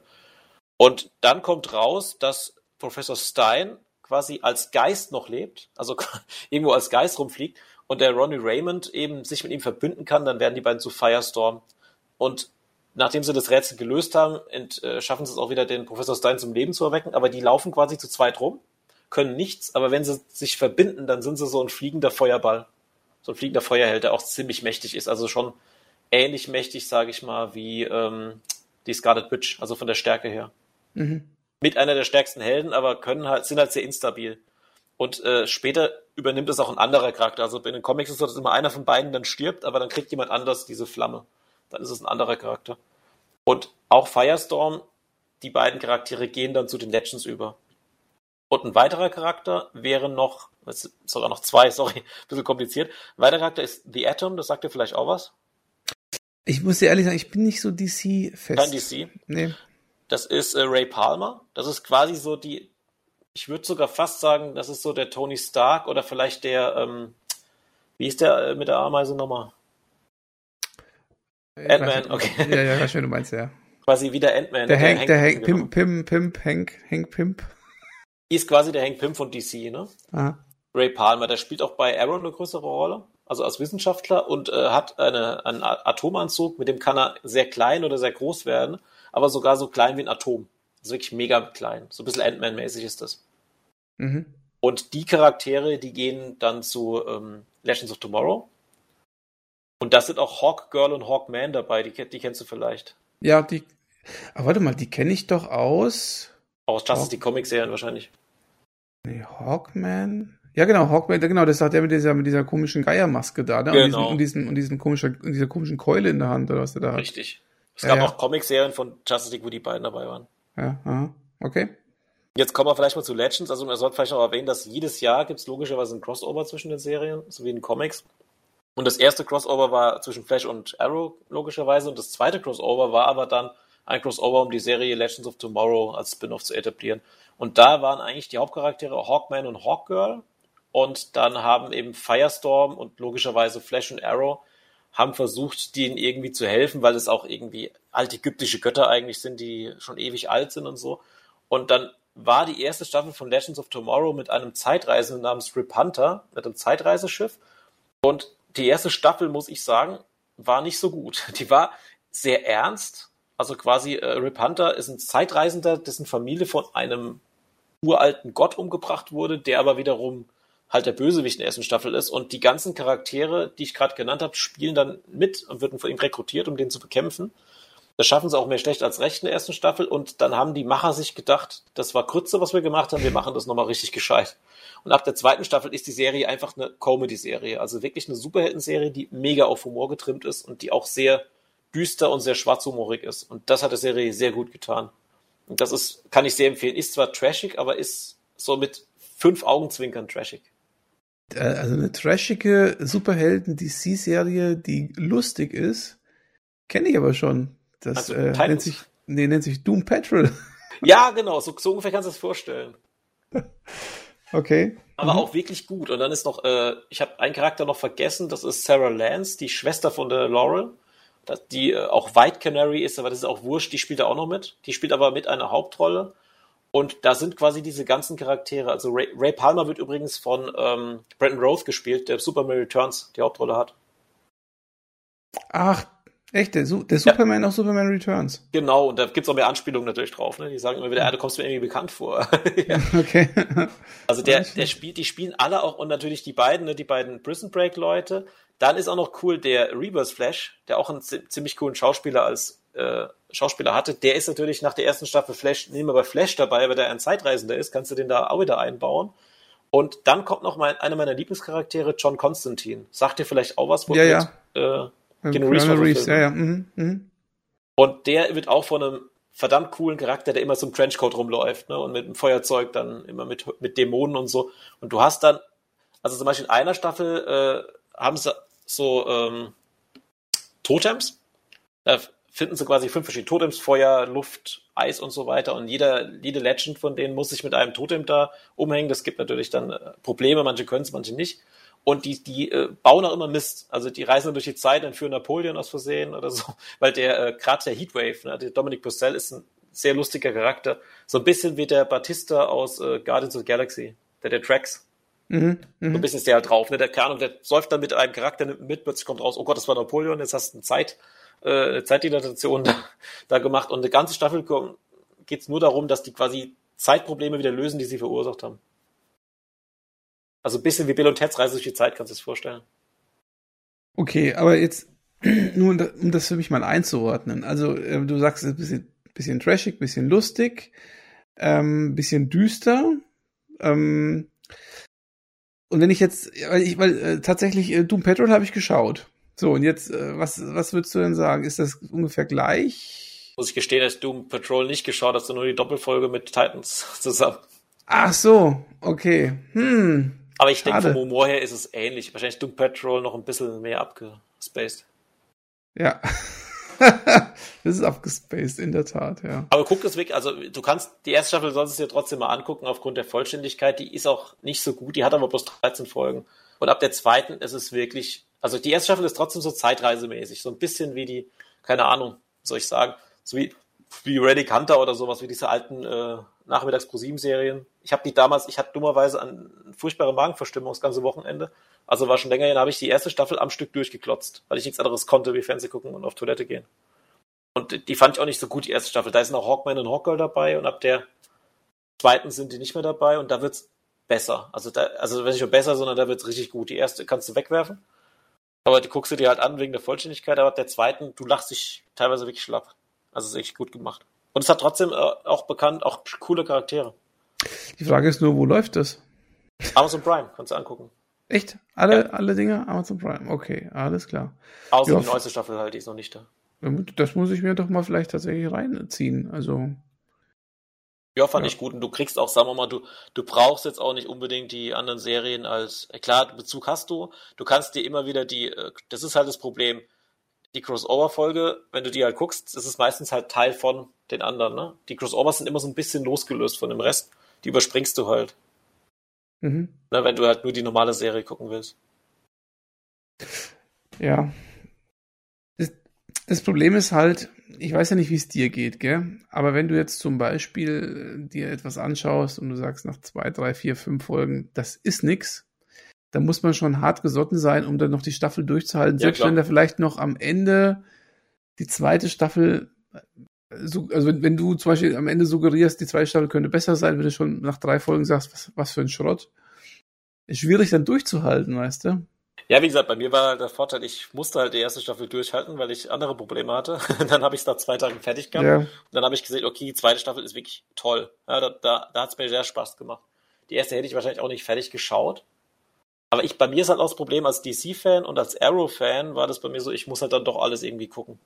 Und dann kommt raus, dass Professor Stein quasi als Geist noch lebt, also irgendwo als Geist rumfliegt und der Ronnie Raymond eben sich mit ihm verbünden kann, dann werden die beiden zu Firestorm. Und nachdem sie das Rätsel gelöst haben, ent, äh, schaffen sie es auch wieder, den Professor Stein zum Leben zu erwecken, aber die laufen quasi zu zweit rum, können nichts, aber wenn sie sich verbinden, dann sind sie so ein fliegender Feuerball. So ein fliegender Feuerheld, der auch ziemlich mächtig ist, also schon ähnlich mächtig, sage ich mal, wie ähm, die Scarlet Witch, also von der Stärke her. Mhm. Mit einer der stärksten Helden, aber können halt, sind halt sehr instabil. Und äh, später übernimmt es auch ein anderer Charakter. Also in den Comics ist es so, dass immer einer von beiden dann stirbt, aber dann kriegt jemand anders diese Flamme dann ist es ein anderer Charakter. Und auch Firestorm, die beiden Charaktere gehen dann zu den Legends über. Und ein weiterer Charakter wäre noch, sogar noch zwei, sorry, ein bisschen kompliziert. Ein weiterer Charakter ist The Atom, das sagt dir vielleicht auch was. Ich muss dir ehrlich sagen, ich bin nicht so DC-fest. Kein DC? Nee. Das ist äh, Ray Palmer. Das ist quasi so die, ich würde sogar fast sagen, das ist so der Tony Stark oder vielleicht der, ähm, wie ist der äh, mit der Ameise nochmal? Ant-Man, okay. Ja, ja, was du meinst, ja. Quasi wie der Ant-Man. Der, Hank, der Hank, Pimp, Pimp, Pimp, Hank, Hank Pimp. Ist quasi der Hank Pimp von DC, ne? Aha. Ray Palmer, der spielt auch bei Arrow eine größere Rolle, also als Wissenschaftler und äh, hat eine, einen Atomanzug, mit dem kann er sehr klein oder sehr groß werden, aber sogar so klein wie ein Atom. Also wirklich mega klein. So ein bisschen Ant-Man-mäßig ist das. Mhm. Und die Charaktere, die gehen dann zu ähm, Legends of Tomorrow. Und da sind auch Hawk Girl und Hawk Man dabei, die, die kennst du vielleicht. Ja, die. Aber warte mal, die kenne ich doch aus. Aus Justice die Comic-Serien wahrscheinlich. Nee, Hawkman? Ja, genau, Hawkman, genau, das hat er mit dieser, mit dieser komischen Geiermaske da, ne? Genau. Und diesen, und diesen, und diesen komischen, dieser komischen Keule in der Hand, oder was der da hat. Richtig. Es ja, gab ja. auch Comic-Serien von Justice League, wo die beiden dabei waren. Ja, aha. okay. Jetzt kommen wir vielleicht mal zu Legends. Also man sollte vielleicht noch erwähnen, dass jedes Jahr gibt es logischerweise ein Crossover zwischen den Serien, so wie in Comics. Und das erste Crossover war zwischen Flash und Arrow, logischerweise. Und das zweite Crossover war aber dann ein Crossover, um die Serie Legends of Tomorrow als Spin-off zu etablieren. Und da waren eigentlich die Hauptcharaktere Hawkman und Hawkgirl. Und dann haben eben Firestorm und logischerweise Flash und Arrow haben versucht, denen irgendwie zu helfen, weil es auch irgendwie altägyptische Götter eigentlich sind, die schon ewig alt sind und so. Und dann war die erste Staffel von Legends of Tomorrow mit einem Zeitreisenden namens Rip Hunter, mit einem Zeitreiseschiff. Und die erste Staffel, muss ich sagen, war nicht so gut. Die war sehr ernst. Also quasi äh, Rip Hunter ist ein Zeitreisender, dessen Familie von einem uralten Gott umgebracht wurde, der aber wiederum halt der Bösewicht in der ersten Staffel ist. Und die ganzen Charaktere, die ich gerade genannt habe, spielen dann mit und werden von ihm rekrutiert, um den zu bekämpfen. Das schaffen sie auch mehr schlecht als recht in der ersten Staffel. Und dann haben die Macher sich gedacht, das war Krütze, was wir gemacht haben, wir machen das nochmal richtig gescheit. Und ab der zweiten Staffel ist die Serie einfach eine Comedy-Serie. Also wirklich eine Superhelden-Serie, die mega auf Humor getrimmt ist und die auch sehr düster und sehr schwarzhumorig ist. Und das hat der Serie sehr gut getan. Und das ist, kann ich sehr empfehlen. Ist zwar trashig, aber ist so mit fünf Augenzwinkern trashig. Äh, also eine trashige Superhelden-DC-Serie, die lustig ist, kenne ich aber schon. Das also, äh, nennt sich, nee, nennt sich Doom Patrol. Ja, genau, so, so ungefähr kannst du es vorstellen. Okay. Aber mhm. auch wirklich gut. Und dann ist noch, äh, ich habe einen Charakter noch vergessen, das ist Sarah Lance, die Schwester von der Laurel, die äh, auch White Canary ist, aber das ist auch wurscht, die spielt da auch noch mit. Die spielt aber mit einer Hauptrolle. Und da sind quasi diese ganzen Charaktere. Also Ray, Ray Palmer wird übrigens von ähm, Brandon Roth gespielt, der Superman Returns die Hauptrolle hat. Ach, Echt, der, der Superman ja. aus Superman Returns. Genau, und da gibt's auch mehr Anspielungen natürlich drauf. Ne? Die sagen immer wieder, ja, du kommst mir irgendwie bekannt vor. ja. Okay. Also der, der spielt, die spielen alle auch und natürlich die beiden, ne, die beiden Prison Break Leute. Dann ist auch noch cool der Reverse Flash, der auch einen ziemlich coolen Schauspieler als äh, Schauspieler hatte. Der ist natürlich nach der ersten Staffel Flash, nehmen wir bei Flash dabei, weil der ein Zeitreisender ist, kannst du den da auch wieder einbauen. Und dann kommt noch mal einer meiner Lieblingscharaktere, John Constantine. Sagt dir vielleicht auch was? Ja, ja. Äh, Keanu Reeves, Reeves ja, ja. Mhm, mhm. Und der wird auch von einem verdammt coolen Charakter, der immer zum Trenchcoat rumläuft, ne, und mit dem Feuerzeug dann immer mit, mit Dämonen und so. Und du hast dann, also zum Beispiel in einer Staffel äh, haben sie so ähm, Totems. Da finden sie quasi fünf verschiedene Totems, Feuer, Luft, Eis und so weiter. Und jeder, jede Legend von denen muss sich mit einem Totem da umhängen. Das gibt natürlich dann äh, Probleme, manche können es, manche nicht. Und die, die äh, bauen auch immer Mist. Also die reisen dann durch die Zeit, entführen Napoleon aus Versehen oder so. Weil der, äh, gerade der Heatwave, ne, der Dominic Purcell ist ein sehr lustiger Charakter. So ein bisschen wie der Batista aus äh, Guardians of the Galaxy, der der Tracks. Mhm, so ein bisschen ist der halt drauf, ne? Der, keine Ahnung, der säuft dann mit einem Charakter mit, plötzlich kommt raus, oh Gott, das war Napoleon, jetzt hast du eine Zeit, äh, eine Zeitdilatation da, da gemacht. Und eine ganze Staffel geht es nur darum, dass die quasi Zeitprobleme wieder lösen, die sie verursacht haben. Also ein bisschen wie Bill und Ted's Reise durch die Zeit, kannst du dir das vorstellen. Okay, aber jetzt, nur um das für mich mal einzuordnen. Also, äh, du sagst, es ist ein bisschen, bisschen trashig, bisschen lustig, ähm, bisschen düster. Ähm, und wenn ich jetzt, weil ich, weil äh, tatsächlich äh, Doom Patrol habe ich geschaut. So, und jetzt, äh, was, was würdest du denn sagen? Ist das ungefähr gleich? Muss ich gestehen, dass Doom Patrol nicht geschaut hast, du nur die Doppelfolge mit Titans zusammen. Ach so, okay. Hm, aber ich denke, vom Humor her ist es ähnlich. Wahrscheinlich Doom Patrol noch ein bisschen mehr abgespaced. Ja. das ist abgespaced, in der Tat, ja. Aber guck es weg, also du kannst, die erste Staffel du dir trotzdem mal angucken, aufgrund der Vollständigkeit. Die ist auch nicht so gut, die hat aber bloß 13 Folgen. Und ab der zweiten ist es wirklich, also die erste Staffel ist trotzdem so zeitreisemäßig, so ein bisschen wie die, keine Ahnung, soll ich sagen, so wie, wie Reddick Hunter oder sowas, wie diese alten äh, Nachmittags Pro 7 Serien. Ich habe die damals, ich hatte dummerweise eine furchtbare Magenverstimmung das ganze Wochenende. Also war schon länger her, habe ich die erste Staffel am Stück durchgeklotzt, weil ich nichts anderes konnte wie Fernseh gucken und auf Toilette gehen. Und die fand ich auch nicht so gut, die erste Staffel. Da ist noch Hawkman und Hawkgirl dabei und ab der zweiten sind die nicht mehr dabei und da wird's besser. Also da, also wenn nicht nur besser, sondern da wird's richtig gut. Die erste kannst du wegwerfen. Aber die guckst du dir halt an wegen der Vollständigkeit, aber der zweiten, du lachst dich teilweise wirklich schlapp. Also ist echt gut gemacht. Und es hat trotzdem äh, auch bekannt, auch coole Charaktere. Die Frage ist nur, wo läuft das? Amazon Prime, kannst du angucken. Echt? Alle, ja. alle Dinge? Amazon Prime. Okay, alles klar. Außer ja, die neueste Staffel halt, die ist noch nicht da. Das muss ich mir doch mal vielleicht tatsächlich reinziehen. Also. Ja, fand ja. ich gut. Und du kriegst auch, sagen wir mal, du, du brauchst jetzt auch nicht unbedingt die anderen Serien als, klar, Bezug hast du. Du kannst dir immer wieder die, äh, das ist halt das Problem. Die Crossover-Folge, wenn du die halt guckst, ist meistens halt Teil von den anderen, ne? Die Crossovers sind immer so ein bisschen losgelöst von dem Rest. Die überspringst du halt. Mhm. Ne, wenn du halt nur die normale Serie gucken willst. Ja. Das, das Problem ist halt, ich weiß ja nicht, wie es dir geht, gell? Aber wenn du jetzt zum Beispiel dir etwas anschaust und du sagst nach zwei, drei, vier, fünf Folgen, das ist nix, dann muss man schon hart gesotten sein, um dann noch die Staffel durchzuhalten. Ja, Selbst klar. wenn da vielleicht noch am Ende die zweite Staffel so, also wenn, wenn, du zum Beispiel am Ende suggerierst, die zweite Staffel könnte besser sein, wenn du schon nach drei Folgen sagst, was, was für ein Schrott, ist schwierig dann durchzuhalten, weißt du? Ja, wie gesagt, bei mir war halt der Vorteil, ich musste halt die erste Staffel durchhalten, weil ich andere Probleme hatte. dann habe ich es nach zwei Tagen fertig gehabt. Ja. Und dann habe ich gesehen, okay, die zweite Staffel ist wirklich toll. Ja, da da, da hat es mir sehr Spaß gemacht. Die erste hätte ich wahrscheinlich auch nicht fertig geschaut. Aber ich, bei mir ist halt auch das Problem, als DC-Fan und als Arrow-Fan war das bei mir so, ich muss halt dann doch alles irgendwie gucken.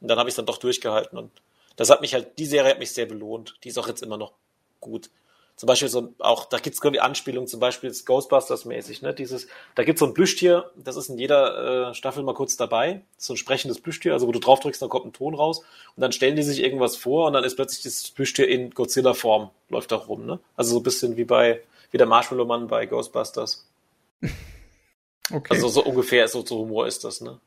Und dann habe ich es dann doch durchgehalten. Und das hat mich halt, die Serie hat mich sehr belohnt. Die ist auch jetzt immer noch gut. Zum Beispiel so auch, da gibt's irgendwie Anspielungen, zum Beispiel Ghostbusters-mäßig, ne? Dieses, da gibt's so ein Plüschtier, das ist in jeder äh, Staffel mal kurz dabei. So ein sprechendes Plüschtier, also wo du drauf drückst, dann kommt ein Ton raus und dann stellen die sich irgendwas vor und dann ist plötzlich das Plüschtier in Godzilla-Form, läuft da rum, ne? Also so ein bisschen wie bei, wie der Marshmallow-Mann bei Ghostbusters. Okay. Also so ungefähr so, so Humor ist das, ne?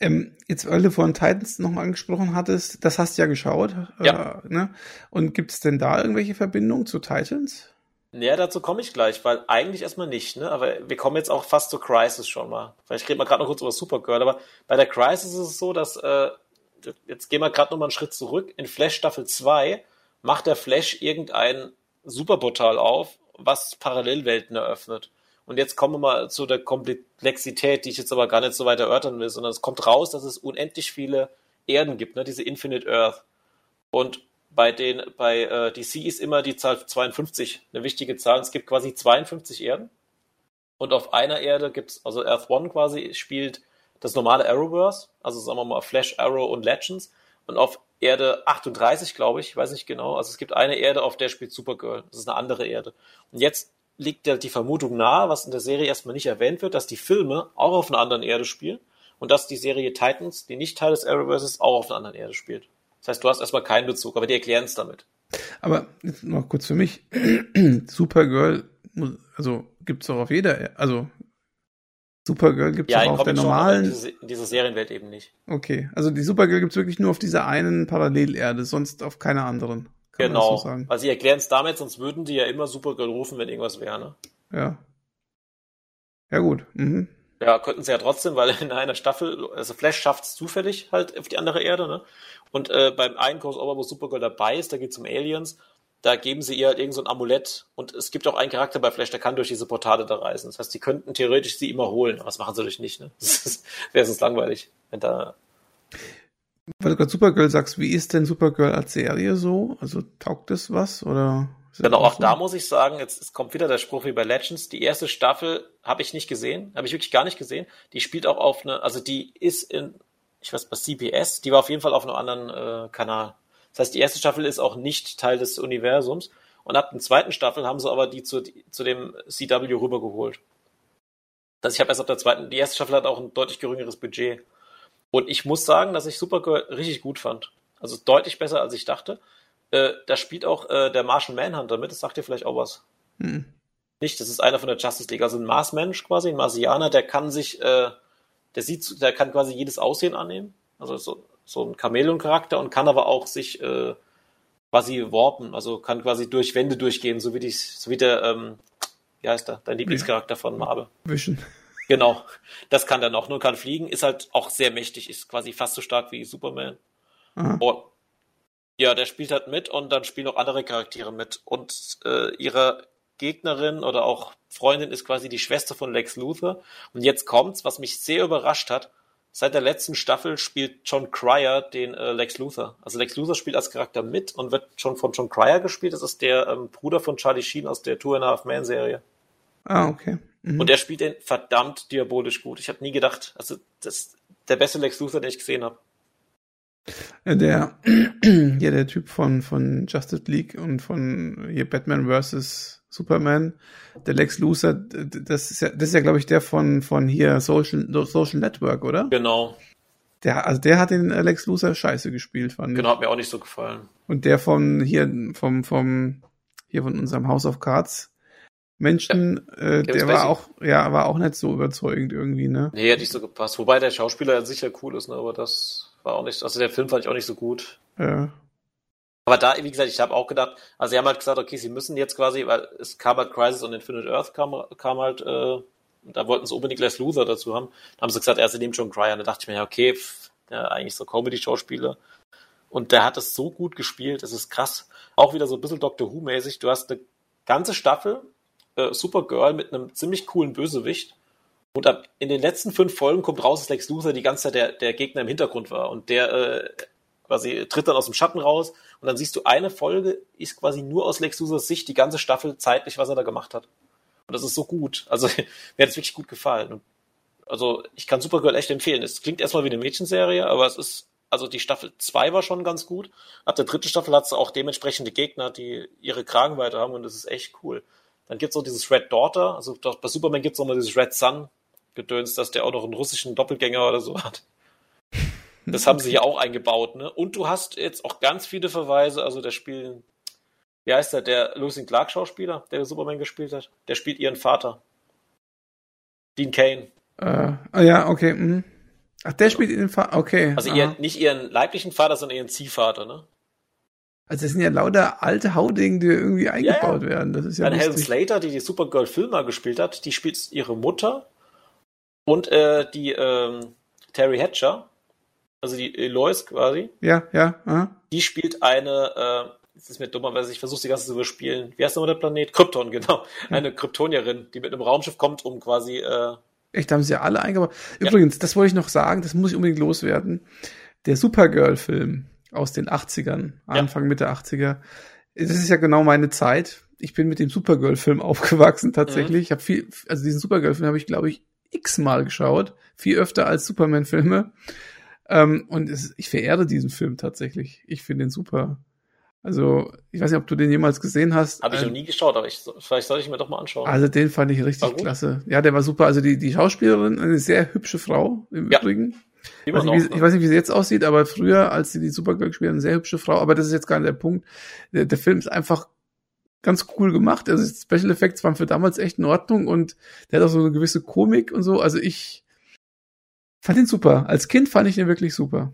Ähm, jetzt, weil du von Titans nochmal angesprochen hattest, das hast du ja geschaut. Ja. Äh, ne? Und gibt es denn da irgendwelche Verbindungen zu Titans? Ja, dazu komme ich gleich, weil eigentlich erstmal nicht, ne? Aber wir kommen jetzt auch fast zur Crisis schon mal. Vielleicht reden wir gerade noch kurz über Supergirl, aber bei der Crisis ist es so, dass äh, jetzt gehen wir gerade nochmal einen Schritt zurück. In Flash Staffel 2 macht der Flash irgendein Superportal auf, was Parallelwelten eröffnet. Und jetzt kommen wir mal zu der Komplexität, die ich jetzt aber gar nicht so weit erörtern will, sondern es kommt raus, dass es unendlich viele Erden gibt, ne? diese Infinite Earth. Und bei den, bei äh, DC ist immer die Zahl 52 eine wichtige Zahl. Es gibt quasi 52 Erden. Und auf einer Erde gibt's, also Earth One quasi spielt das normale Arrowverse, also sagen wir mal Flash, Arrow und Legends. Und auf Erde 38, glaube ich, weiß nicht genau. Also es gibt eine Erde, auf der spielt Supergirl. Das ist eine andere Erde. Und jetzt liegt ja die Vermutung nahe, was in der Serie erstmal nicht erwähnt wird, dass die Filme auch auf einer anderen Erde spielen und dass die Serie Titans, die nicht Teil des Arrowverse ist, auch auf einer anderen Erde spielt. Das heißt, du hast erstmal keinen Bezug, aber die erklären es damit. Aber jetzt noch kurz für mich. Supergirl, also gibt's doch auf jeder, also Supergirl gibt's ja, auch auf der normalen. Schon, in dieser Serienwelt eben nicht. Okay, also die Supergirl gibt's wirklich nur auf dieser einen Parallelerde, sonst auf keiner anderen. Genau, so weil sie erklären es damit, sonst würden die ja immer Supergirl rufen, wenn irgendwas wäre, ne? Ja. Ja gut. Mhm. Ja, könnten sie ja trotzdem, weil in einer Staffel, also Flash schafft es zufällig halt auf die andere Erde, ne? Und äh, beim einen Crossover, wo Supergirl dabei ist, da geht's um Aliens, da geben sie ihr halt irgend so ein Amulett und es gibt auch einen Charakter bei Flash, der kann durch diese Portale da reisen. Das heißt, die könnten theoretisch sie immer holen, aber das machen sie durch nicht, ne? Das wäre sonst langweilig, wenn da. Weil du gerade Supergirl sagst, wie ist denn Supergirl als Serie so? Also taugt es was oder? Genau, auch so? da muss ich sagen, jetzt kommt wieder der Spruch wie bei Legends. Die erste Staffel habe ich nicht gesehen, habe ich wirklich gar nicht gesehen. Die spielt auch auf eine, also die ist in, ich weiß bei CBS, die war auf jeden Fall auf einem anderen äh, Kanal. Das heißt, die erste Staffel ist auch nicht Teil des Universums. Und ab der zweiten Staffel haben sie aber die zu, die, zu dem CW rübergeholt. Das ich habe erst ab der zweiten, die erste Staffel hat auch ein deutlich geringeres Budget. Und ich muss sagen, dass ich Supergirl richtig gut fand. Also deutlich besser, als ich dachte. Äh, da spielt auch äh, der Martian Manhunter mit, das sagt dir vielleicht auch was. Hm. Nicht, das ist einer von der Justice League, also ein Marsmensch quasi, ein Marsianer, der kann sich, äh, der sieht, der kann quasi jedes Aussehen annehmen. Also so, so ein Chamäleon-Charakter und kann aber auch sich äh, quasi warpen, also kann quasi durch Wände durchgehen, so wie, die, so wie der, ähm, wie heißt der, dein Lieblingscharakter von Marvel. Vision. Genau, das kann er noch, nur kann fliegen, ist halt auch sehr mächtig, ist quasi fast so stark wie Superman. Und, ja, der spielt halt mit und dann spielen auch andere Charaktere mit. Und äh, ihre Gegnerin oder auch Freundin ist quasi die Schwester von Lex Luthor. Und jetzt kommt's, was mich sehr überrascht hat. Seit der letzten Staffel spielt John Cryer den äh, Lex Luthor. Also Lex Luthor spielt als Charakter mit und wird schon von John Cryer gespielt. Das ist der ähm, Bruder von Charlie Sheen aus der Two and a Half Man Serie. Ah, okay. Mhm. Und er spielt den verdammt diabolisch gut. Ich habe nie gedacht, also das ist der beste Lex Luthor, den ich gesehen habe. Äh, der, ja, der Typ von, von Justice League und von hier Batman vs. Superman, der Lex Luthor, das ist ja, das ist ja, glaube ich, der von, von hier Social, Social Network, oder? Genau. Der, also der hat den Lex Luthor scheiße gespielt, fand ich. Genau, hat mir auch nicht so gefallen. Und der von hier, vom, vom, hier von unserem House of Cards Menschen, ja. äh, der war auch, ja, war auch nicht so überzeugend irgendwie, ne? Nee, hat nicht so gepasst. Wobei der Schauspieler sicher cool ist, ne, aber das war auch nicht, also der Film fand ich auch nicht so gut. Ja. Aber da, wie gesagt, ich habe auch gedacht, also sie haben halt gesagt, okay, sie müssen jetzt quasi, weil es kam halt Crisis on Infinite Earth kam, kam halt, äh, da wollten sie unbedingt Les Loser dazu haben. Da haben sie gesagt, er sie nehmen John Cryer. Und da dachte ich mir, ja, okay, pff, ja, eigentlich so Comedy-Schauspieler. Und der hat es so gut gespielt, es ist krass. Auch wieder so ein bisschen Doctor Who-mäßig. Du hast eine ganze Staffel, äh, Supergirl mit einem ziemlich coolen Bösewicht. Und ab, in den letzten fünf Folgen kommt raus, dass Lex Luthor die ganze Zeit der, der Gegner im Hintergrund war. Und der äh, quasi tritt dann aus dem Schatten raus und dann siehst du, eine Folge ist quasi nur aus Lex Luthors Sicht die ganze Staffel zeitlich, was er da gemacht hat. Und das ist so gut. Also mir hat es wirklich gut gefallen. Und, also ich kann Supergirl echt empfehlen. Es klingt erstmal wie eine Mädchenserie, aber es ist, also die Staffel 2 war schon ganz gut. Ab der dritten Staffel hat es auch dementsprechende Gegner, die ihre Kragenweite haben und das ist echt cool. Dann gibt es auch dieses Red Daughter, also bei Superman gibt es auch mal dieses Red Sun Gedöns, dass der auch noch einen russischen Doppelgänger oder so hat. Das haben sie hier auch eingebaut, ne? Und du hast jetzt auch ganz viele Verweise, also der Spiel, wie heißt der, der Lewis Clark Schauspieler, der Superman gespielt hat, der spielt ihren Vater. Dean Kane. Äh, ah ja, okay. Mh. Ach, der spielt ihren Vater, okay. Also ihr, nicht ihren leiblichen Vater, sondern ihren Ziehvater, ne? Also das sind ja lauter alte Haudingen, die irgendwie eingebaut ja, ja. werden. Das ist ja Dann Helen Slater, die die Supergirl-Filmer gespielt hat, die spielt ihre Mutter und äh, die ähm, Terry Hatcher, also die Lois quasi. Ja, ja. Aha. Die spielt eine, äh, das ist mir dummerweise, ich versuche die ganze zu überspielen. Wie heißt nochmal der Planet? Krypton, genau. Ja. Eine Kryptonierin, die mit einem Raumschiff kommt, um quasi. Äh, Echt, haben sie ja alle eingebaut. Übrigens, ja. das wollte ich noch sagen, das muss ich unbedingt loswerden. Der Supergirl-Film aus den 80ern, Anfang, ja. Mitte 80er, das ist ja genau meine Zeit. Ich bin mit dem Supergirl-Film aufgewachsen tatsächlich. Mhm. Ich habe viel, also diesen Supergirl-Film habe ich, glaube ich, x-mal geschaut. Viel öfter als Superman-Filme. Ähm, und es, ich verehre diesen Film tatsächlich. Ich finde ihn super. Also, ich weiß nicht, ob du den jemals gesehen hast. Habe ich noch ähm, nie geschaut, aber ich, vielleicht sollte ich mir doch mal anschauen. Also, den fand ich richtig klasse. Ja, der war super. Also, die, die Schauspielerin, eine sehr hübsche Frau im ja. Übrigen. Ich weiß, nicht, wie, ich weiß nicht, wie sie jetzt aussieht, aber früher, als sie die Supergirl gespielt hat, eine sehr hübsche Frau. Aber das ist jetzt gar nicht der Punkt. Der, der Film ist einfach ganz cool gemacht. Also, Special Effects waren für damals echt in Ordnung und der hat auch so eine gewisse Komik und so. Also, ich, Fand ihn super. Als Kind fand ich ihn wirklich super.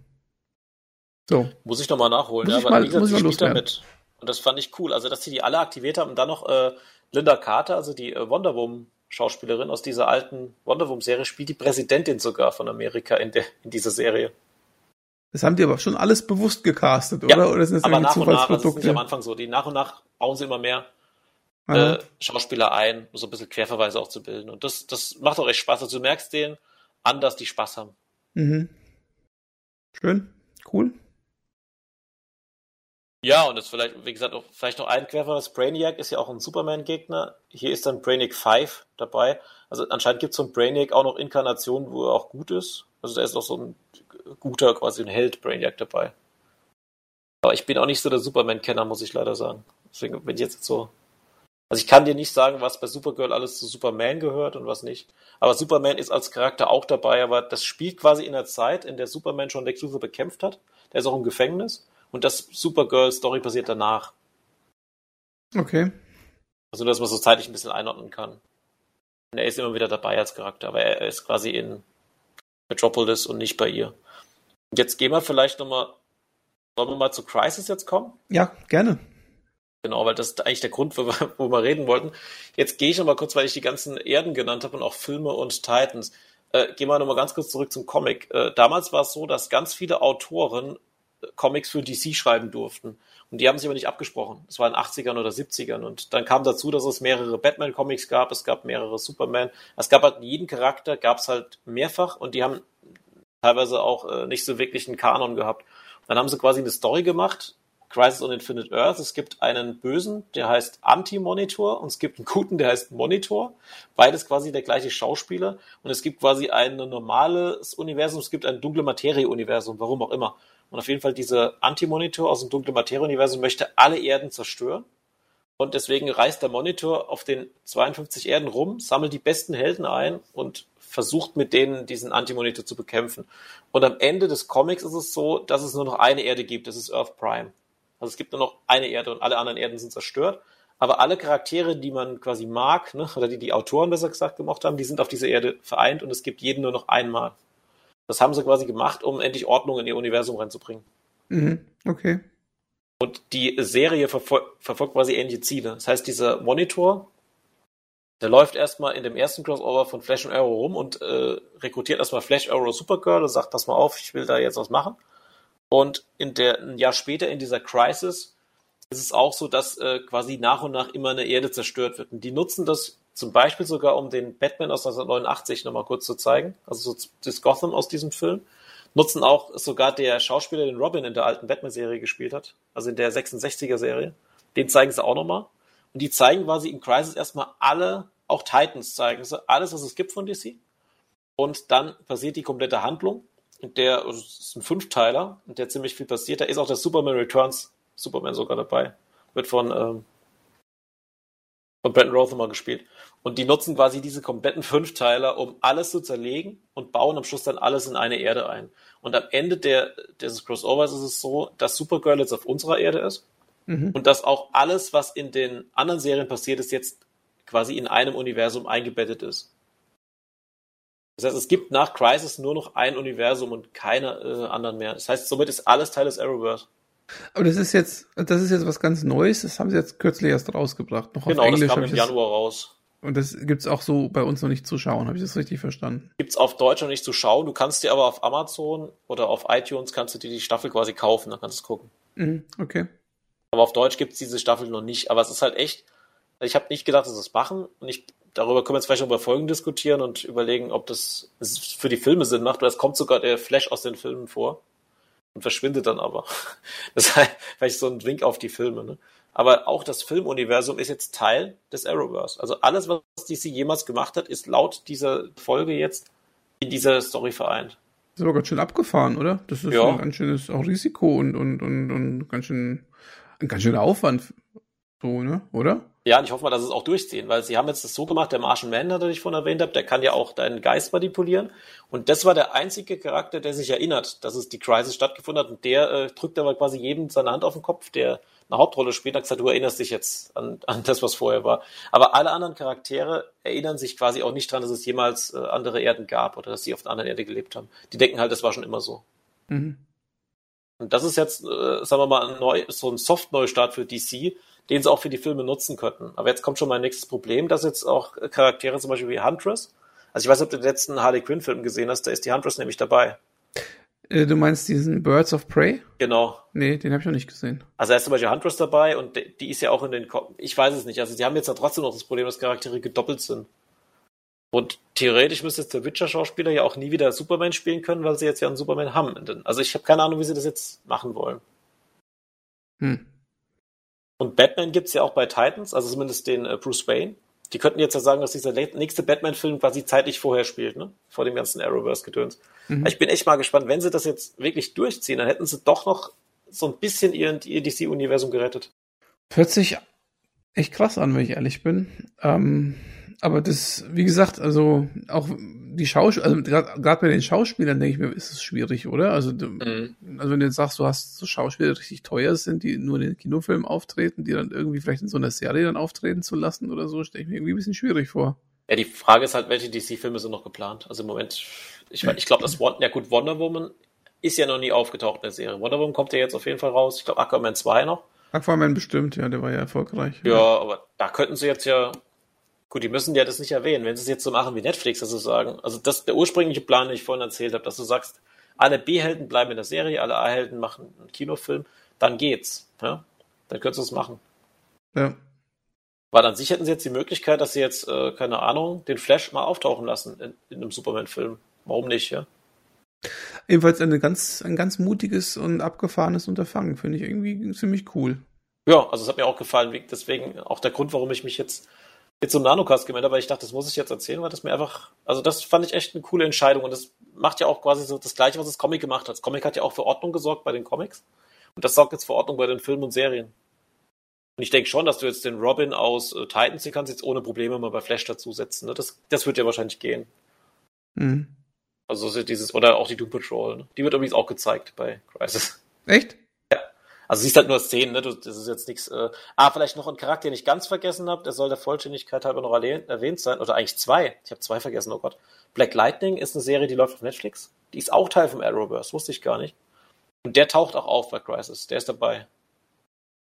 So. Muss ich nochmal nachholen. Muss ja, ich mal, gesagt, muss ich mal loswerden. Damit. Und das fand ich cool. Also, dass sie die alle aktiviert haben und dann noch äh, Linda Carter, also die äh, Wonder Woman Schauspielerin aus dieser alten Wonder Woman Serie, spielt die Präsidentin sogar von Amerika in, der, in dieser Serie. Das haben die aber schon alles bewusst gecastet, oder? Ja, oder sind das aber nach und nach, das ist nicht am Anfang so. Die nach und nach bauen sie immer mehr äh, Schauspieler ein, um so ein bisschen Querverweise auch zu bilden. Und das, das macht auch echt Spaß. Also du merkst den, anders die Spaß haben. Mhm. Schön, cool. Ja, und jetzt vielleicht, wie gesagt, auch, vielleicht noch ein Querverweis. Brainiac ist ja auch ein Superman-Gegner. Hier ist dann Brainiac 5 dabei. Also anscheinend gibt es von Brainiac auch noch Inkarnationen, wo er auch gut ist. Also da ist noch so ein guter, quasi ein Held Brainiac dabei. Aber ich bin auch nicht so der Superman-Kenner, muss ich leider sagen. Deswegen bin ich jetzt so also ich kann dir nicht sagen, was bei Supergirl alles zu Superman gehört und was nicht. Aber Superman ist als Charakter auch dabei, aber das spielt quasi in der Zeit, in der Superman schon Lex Luthor bekämpft hat. Der ist auch im Gefängnis. Und das Supergirl-Story passiert danach. Okay. Also, dass man so zeitlich ein bisschen einordnen kann. Und er ist immer wieder dabei als Charakter, aber er ist quasi in Metropolis und nicht bei ihr. Und jetzt gehen wir vielleicht nochmal, sollen wir mal zu Crisis jetzt kommen? Ja, gerne. Genau, weil das ist eigentlich der Grund, wo wir, wo wir reden wollten. Jetzt gehe ich nochmal kurz, weil ich die ganzen Erden genannt habe und auch Filme und Titans. Äh, gehen wir nochmal ganz kurz zurück zum Comic. Äh, damals war es so, dass ganz viele Autoren Comics für DC schreiben durften. Und die haben sich aber nicht abgesprochen. Es war in den 80ern oder 70ern. Und dann kam dazu, dass es mehrere Batman-Comics gab, es gab mehrere Superman. Es gab halt jeden Charakter, gab es halt mehrfach und die haben teilweise auch äh, nicht so wirklich einen Kanon gehabt. Dann haben sie quasi eine Story gemacht, Crisis on Infinite Earth. Es gibt einen Bösen, der heißt Anti-Monitor und es gibt einen Guten, der heißt Monitor. Beides quasi der gleiche Schauspieler. Und es gibt quasi ein normales Universum, es gibt ein dunkle Materie-Universum, warum auch immer. Und auf jeden Fall dieser Anti-Monitor aus dem dunkle Materie-Universum möchte alle Erden zerstören. Und deswegen reist der Monitor auf den 52 Erden rum, sammelt die besten Helden ein und versucht mit denen diesen Anti-Monitor zu bekämpfen. Und am Ende des Comics ist es so, dass es nur noch eine Erde gibt, das ist Earth Prime. Also es gibt nur noch eine Erde und alle anderen Erden sind zerstört. Aber alle Charaktere, die man quasi mag, ne, oder die die Autoren besser gesagt gemocht haben, die sind auf dieser Erde vereint und es gibt jeden nur noch einmal. Das haben sie quasi gemacht, um endlich Ordnung in ihr Universum reinzubringen. Mhm, okay. Und die Serie verfol verfolgt quasi ähnliche Ziele. Das heißt, dieser Monitor, der läuft erstmal in dem ersten Crossover von Flash und Arrow rum und äh, rekrutiert erstmal Flash, Arrow, Supergirl und sagt, pass mal auf, ich will da jetzt was machen. Und in der, ein Jahr später in dieser Crisis ist es auch so, dass äh, quasi nach und nach immer eine Erde zerstört wird. Und die nutzen das zum Beispiel sogar, um den Batman aus 1989 nochmal kurz zu zeigen, also so das Gotham aus diesem Film. Nutzen auch sogar der Schauspieler, den Robin in der alten Batman-Serie gespielt hat, also in der 66er-Serie. Den zeigen sie auch nochmal. Und die zeigen quasi in Crisis erstmal alle, auch Titans zeigen sie, alles, was es gibt von DC. Und dann passiert die komplette Handlung der also ist ein Fünfteiler, der ziemlich viel passiert. Da ist auch der Superman Returns Superman sogar dabei. Wird von, ähm, von Brandon Rothermere gespielt. Und die nutzen quasi diese kompletten Fünfteiler, um alles zu zerlegen und bauen am Schluss dann alles in eine Erde ein. Und am Ende der, des Crossovers ist es so, dass Supergirl jetzt auf unserer Erde ist mhm. und dass auch alles, was in den anderen Serien passiert ist, jetzt quasi in einem Universum eingebettet ist. Das heißt, es gibt nach Crisis nur noch ein Universum und keine äh, anderen mehr. Das heißt, somit ist alles Teil des Arrowverse. Aber das ist jetzt, das ist jetzt was ganz Neues. Das haben sie jetzt kürzlich erst rausgebracht. Noch genau, auf Englisch das kam im Januar raus. Und das gibt's auch so bei uns noch nicht zu schauen. Habe ich das richtig verstanden? Gibt's auf Deutsch noch nicht zu schauen. Du kannst dir aber auf Amazon oder auf iTunes kannst du dir die Staffel quasi kaufen. Dann kannst du gucken. Mhm, okay. Aber auf Deutsch gibt's diese Staffel noch nicht. Aber es ist halt echt. Ich habe nicht gedacht, dass sie es machen. Und ich darüber können wir jetzt vielleicht noch über Folgen diskutieren und überlegen, ob das für die Filme Sinn macht, weil es kommt sogar der Flash aus den Filmen vor und verschwindet dann aber. Das heißt, vielleicht so ein Wink auf die Filme. Ne? Aber auch das Filmuniversum ist jetzt Teil des Arrowverse. Also alles, was DC jemals gemacht hat, ist laut dieser Folge jetzt in dieser Story vereint. Das ist aber ganz schön abgefahren, oder? Das ist ja. ein ganz schönes auch Risiko und, und, und, und ganz schön, ein ganz schöner Aufwand. So, ne? Oder? Ja, und ich hoffe mal, dass es auch durchziehen, weil sie haben jetzt das so gemacht, der Martian Man, den ich vorhin erwähnt habe, der kann ja auch deinen Geist manipulieren. Und das war der einzige Charakter, der sich erinnert, dass es die Crisis stattgefunden hat. Und der äh, drückt aber quasi jedem seine Hand auf den Kopf, der eine Hauptrolle spielt, hat gesagt, du erinnerst dich jetzt an, an das, was vorher war. Aber alle anderen Charaktere erinnern sich quasi auch nicht dran, dass es jemals äh, andere Erden gab oder dass sie auf einer anderen Erde gelebt haben. Die denken halt, das war schon immer so. Mhm. Und das ist jetzt, äh, sagen wir mal, ein neu, so ein Soft-Neustart für DC, den sie auch für die Filme nutzen könnten. Aber jetzt kommt schon mein nächstes Problem, dass jetzt auch Charaktere zum Beispiel wie Huntress, also ich weiß nicht, ob du den letzten Harley Quinn Film gesehen hast, da ist die Huntress nämlich dabei. Äh, du meinst diesen Birds of Prey? Genau. Nee, den habe ich noch nicht gesehen. Also da ist zum Beispiel Huntress dabei und die ist ja auch in den, Ko ich weiß es nicht, also sie haben jetzt ja trotzdem noch das Problem, dass Charaktere gedoppelt sind. Und theoretisch müsste jetzt der Witcher-Schauspieler ja auch nie wieder Superman spielen können, weil sie jetzt ja einen Superman haben. Also ich habe keine Ahnung, wie sie das jetzt machen wollen. Hm. Und Batman gibt's ja auch bei Titans, also zumindest den äh, Bruce Wayne. Die könnten jetzt ja sagen, dass dieser nächste Batman-Film quasi zeitlich vorher spielt, ne? Vor dem ganzen Arrowverse-Gedöns. Mhm. Ich bin echt mal gespannt, wenn sie das jetzt wirklich durchziehen, dann hätten sie doch noch so ein bisschen ihr, ihr DC-Universum gerettet. Sich echt krass an, wenn ich ehrlich bin. Ähm, aber das, wie gesagt, also auch die Schauspieler, also gerade bei den Schauspielern denke ich mir, ist es schwierig, oder? Also, mhm. also wenn du jetzt sagst, du hast so Schauspieler, die richtig teuer sind, die nur in den Kinofilmen auftreten, die dann irgendwie vielleicht in so einer Serie dann auftreten zu lassen oder so, stelle ich mir irgendwie ein bisschen schwierig vor. Ja, die Frage ist halt, welche DC-Filme sind noch geplant? Also im Moment, ich, ich glaube, das Wonder, ja gut, Wonder Woman ist ja noch nie aufgetaucht in der Serie. Wonder Woman kommt ja jetzt auf jeden Fall raus. Ich glaube, Aquaman 2 noch. Aquaman bestimmt, ja, der war ja erfolgreich. Ja, ja, aber da könnten sie jetzt ja Gut, die müssen ja das nicht erwähnen, wenn sie es jetzt so machen wie Netflix, dass sie sagen, also das der ursprüngliche Plan, den ich vorhin erzählt habe, dass du sagst, alle B-Helden bleiben in der Serie, alle A-Helden machen einen Kinofilm, dann geht's. Ja? Dann könntest du es machen. Ja. Weil an sich hätten sie jetzt die Möglichkeit, dass sie jetzt, äh, keine Ahnung, den Flash mal auftauchen lassen in, in einem Superman-Film. Warum nicht, ja? Ebenfalls eine ganz, ein ganz mutiges und abgefahrenes Unterfangen. Finde ich irgendwie ziemlich cool. Ja, also es hat mir auch gefallen. Deswegen auch der Grund, warum ich mich jetzt jetzt zum Nanocast gemeldet habe, weil ich dachte, das muss ich jetzt erzählen, weil das mir einfach, also das fand ich echt eine coole Entscheidung und das macht ja auch quasi so das Gleiche, was das Comic gemacht hat. Das Comic hat ja auch für Ordnung gesorgt bei den Comics und das sorgt jetzt für Ordnung bei den Filmen und Serien. Und ich denke schon, dass du jetzt den Robin aus äh, Titans, den kannst jetzt ohne Probleme mal bei Flash dazusetzen. Ne? Das, das wird ja wahrscheinlich gehen. Mhm. Also dieses, oder auch die Doom Patrol. Ne? Die wird übrigens auch gezeigt bei Crisis. Echt? Ja. Also siehst halt nur Szenen, ne? Du, das ist jetzt nichts. Äh... Ah, vielleicht noch ein Charakter, den ich ganz vergessen habe, der soll der Vollständigkeit halber noch erwähnt sein. Oder eigentlich zwei. Ich habe zwei vergessen, oh Gott. Black Lightning ist eine Serie, die läuft auf Netflix. Die ist auch Teil vom Arrowverse, wusste ich gar nicht. Und der taucht auch auf bei Crisis. Der ist dabei.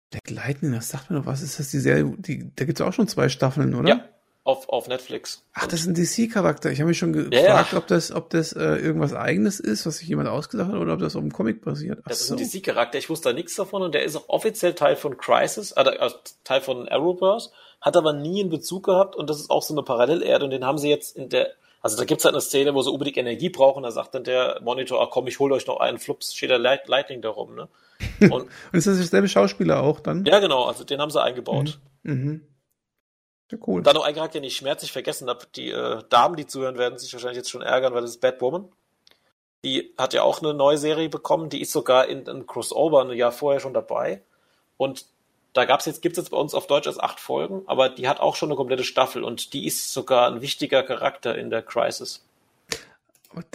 Black Lightning, das sagt mir doch was. Ist das die Serie? Die, da gibt es auch schon zwei Staffeln, oder? Ja, auf, auf Netflix. Ach, das ist ein DC-Charakter. Ich habe mich schon gefragt, ja. ob das, ob das äh, irgendwas eigenes ist, was sich jemand ausgedacht hat, oder ob das auf einem Comic basiert. Ach das so. ist ein DC-Charakter. Ich wusste da nichts davon und der ist auch offiziell Teil von Crisis, äh, äh, Teil von Arrowverse, hat aber nie einen Bezug gehabt und das ist auch so eine Parallelerde und den haben sie jetzt in der also da gibt's halt eine Szene, wo sie unbedingt Energie brauchen, da sagt dann der Monitor, ach komm, ich hol euch noch einen Flups, steht der Lightning da rum, ne? Und, und ist das derselbe Schauspieler auch dann? Ja, genau, also den haben sie eingebaut. Mhm. mhm. Cool. Dann noch ein Charakter, den ich schmerzlich vergessen habe. Die äh, Damen, die zuhören, werden sich wahrscheinlich jetzt schon ärgern, weil das ist Batwoman. Die hat ja auch eine neue Serie bekommen, die ist sogar in einem Crossover ein Jahr vorher schon dabei. Und da gab's jetzt, gibt's jetzt bei uns auf Deutsch als acht Folgen, aber die hat auch schon eine komplette Staffel und die ist sogar ein wichtiger Charakter in der Crisis.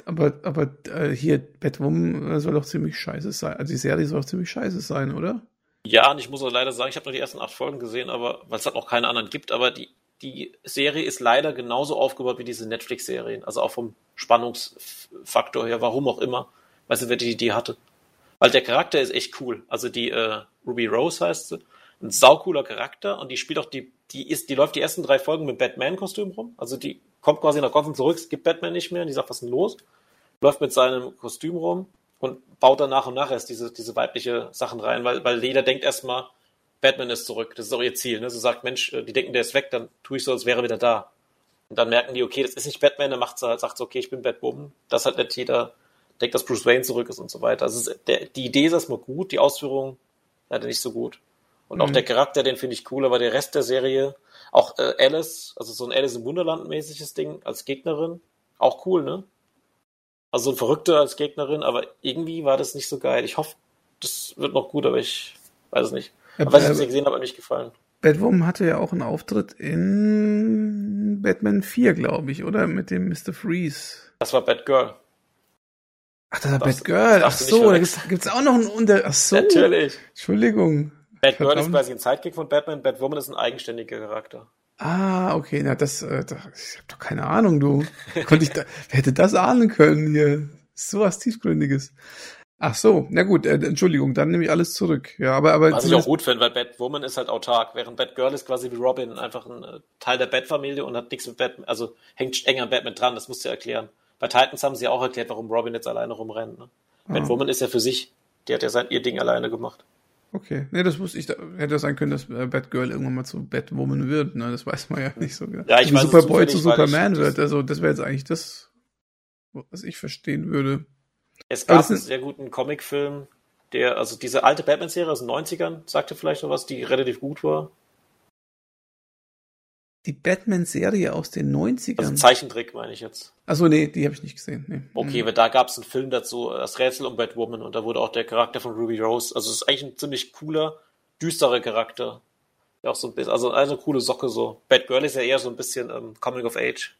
Aber, aber äh, hier, Batwoman soll doch ziemlich scheiße sein. Also die Serie soll doch ziemlich scheiße sein, oder? Ja, und ich muss auch leider sagen, ich habe nur die ersten acht Folgen gesehen, aber weil es halt noch keine anderen gibt, aber die, die Serie ist leider genauso aufgebaut wie diese Netflix-Serien. Also auch vom Spannungsfaktor her, warum auch immer. Weißt du, wer die Idee hatte. Weil der Charakter ist echt cool. Also die äh, Ruby Rose heißt sie. Ein saucooler Charakter und die spielt auch die, die ist, die läuft die ersten drei Folgen mit Batman-Kostüm rum. Also die kommt quasi nach Gotham zurück, es gibt Batman nicht mehr und die sagt, was ist denn los? Läuft mit seinem Kostüm rum und baut dann nach und nach erst diese, diese weibliche Sachen rein, weil, weil jeder denkt erstmal, Batman ist zurück. Das ist auch ihr Ziel. Ne? Sie sagt, Mensch, äh, die denken, der ist weg, dann tue ich so, als wäre er wieder da. Und dann merken die, okay, das ist nicht Batman, dann macht sie, sagt sie, okay, ich bin Batwoman. Das hat nicht jeder denkt, dass Bruce Wayne zurück ist und so weiter. Also der, die Idee ist erstmal gut, die Ausführung leider nicht so gut. Und auch mhm. der Charakter, den finde ich cool, aber der Rest der Serie, auch äh, Alice, also so ein Alice im Wunderland mäßiges Ding als Gegnerin, auch cool, ne? Also so ein Verrückter als Gegnerin, aber irgendwie war das nicht so geil. Ich hoffe, das wird noch gut, aber ich weiß es nicht. Aber was ich es gesehen habe, hat mir nicht gefallen. Batwoman hatte ja auch einen Auftritt in Batman 4, glaube ich, oder? Mit dem Mr. Freeze. Das war Batgirl. Ach, das war Batgirl. Ach so, da gibt's, auch noch einen Unter... Ach so. Natürlich. Entschuldigung. Batgirl ist quasi ein Sidekick von Batman, Batwoman ist ein eigenständiger Charakter. Ah, okay, na das, äh, das ich habe doch keine Ahnung, du. Konnte ich da, wer hätte das ahnen können hier? So was tiefgründiges. Ach so, na gut, äh, Entschuldigung, dann nehme ich alles zurück. Ja, aber aber was ich auch gut finde, weil Batwoman ist halt autark, während Batgirl ist quasi wie Robin einfach ein äh, Teil der Batfamilie und hat nichts mit Batman, also hängt eng an Batman dran. Das musst du erklären. Bei Titans haben sie auch erklärt, warum Robin jetzt alleine rumrennt. Ne? Ah. Batwoman ist ja für sich, die hat ja sein ihr Ding alleine gemacht. Okay, nee, das wusste ich. Da hätte sein können, dass äh, Batgirl irgendwann mal zu Batwoman wird. Ne? Das weiß man ja nicht so genau. Ja, ich Wie weiß Superboy zu Superman wird. Also das wäre jetzt eigentlich das, was ich verstehen würde. Es gab einen sehr guten Comicfilm, der, also diese alte Batman-Serie aus den 90ern, sagte vielleicht noch was, die relativ gut war. Die Batman-Serie aus den 90ern? Also Zeichentrick meine ich jetzt. Also nee, die habe ich nicht gesehen. Nee. Okay, mhm. aber da gab es einen Film dazu, das Rätsel um Batwoman und da wurde auch der Charakter von Ruby Rose, also es ist eigentlich ein ziemlich cooler, düsterer Charakter. Ja, auch so ein bisschen, also eine coole Socke so. Batgirl ist ja eher so ein bisschen ähm, Coming of Age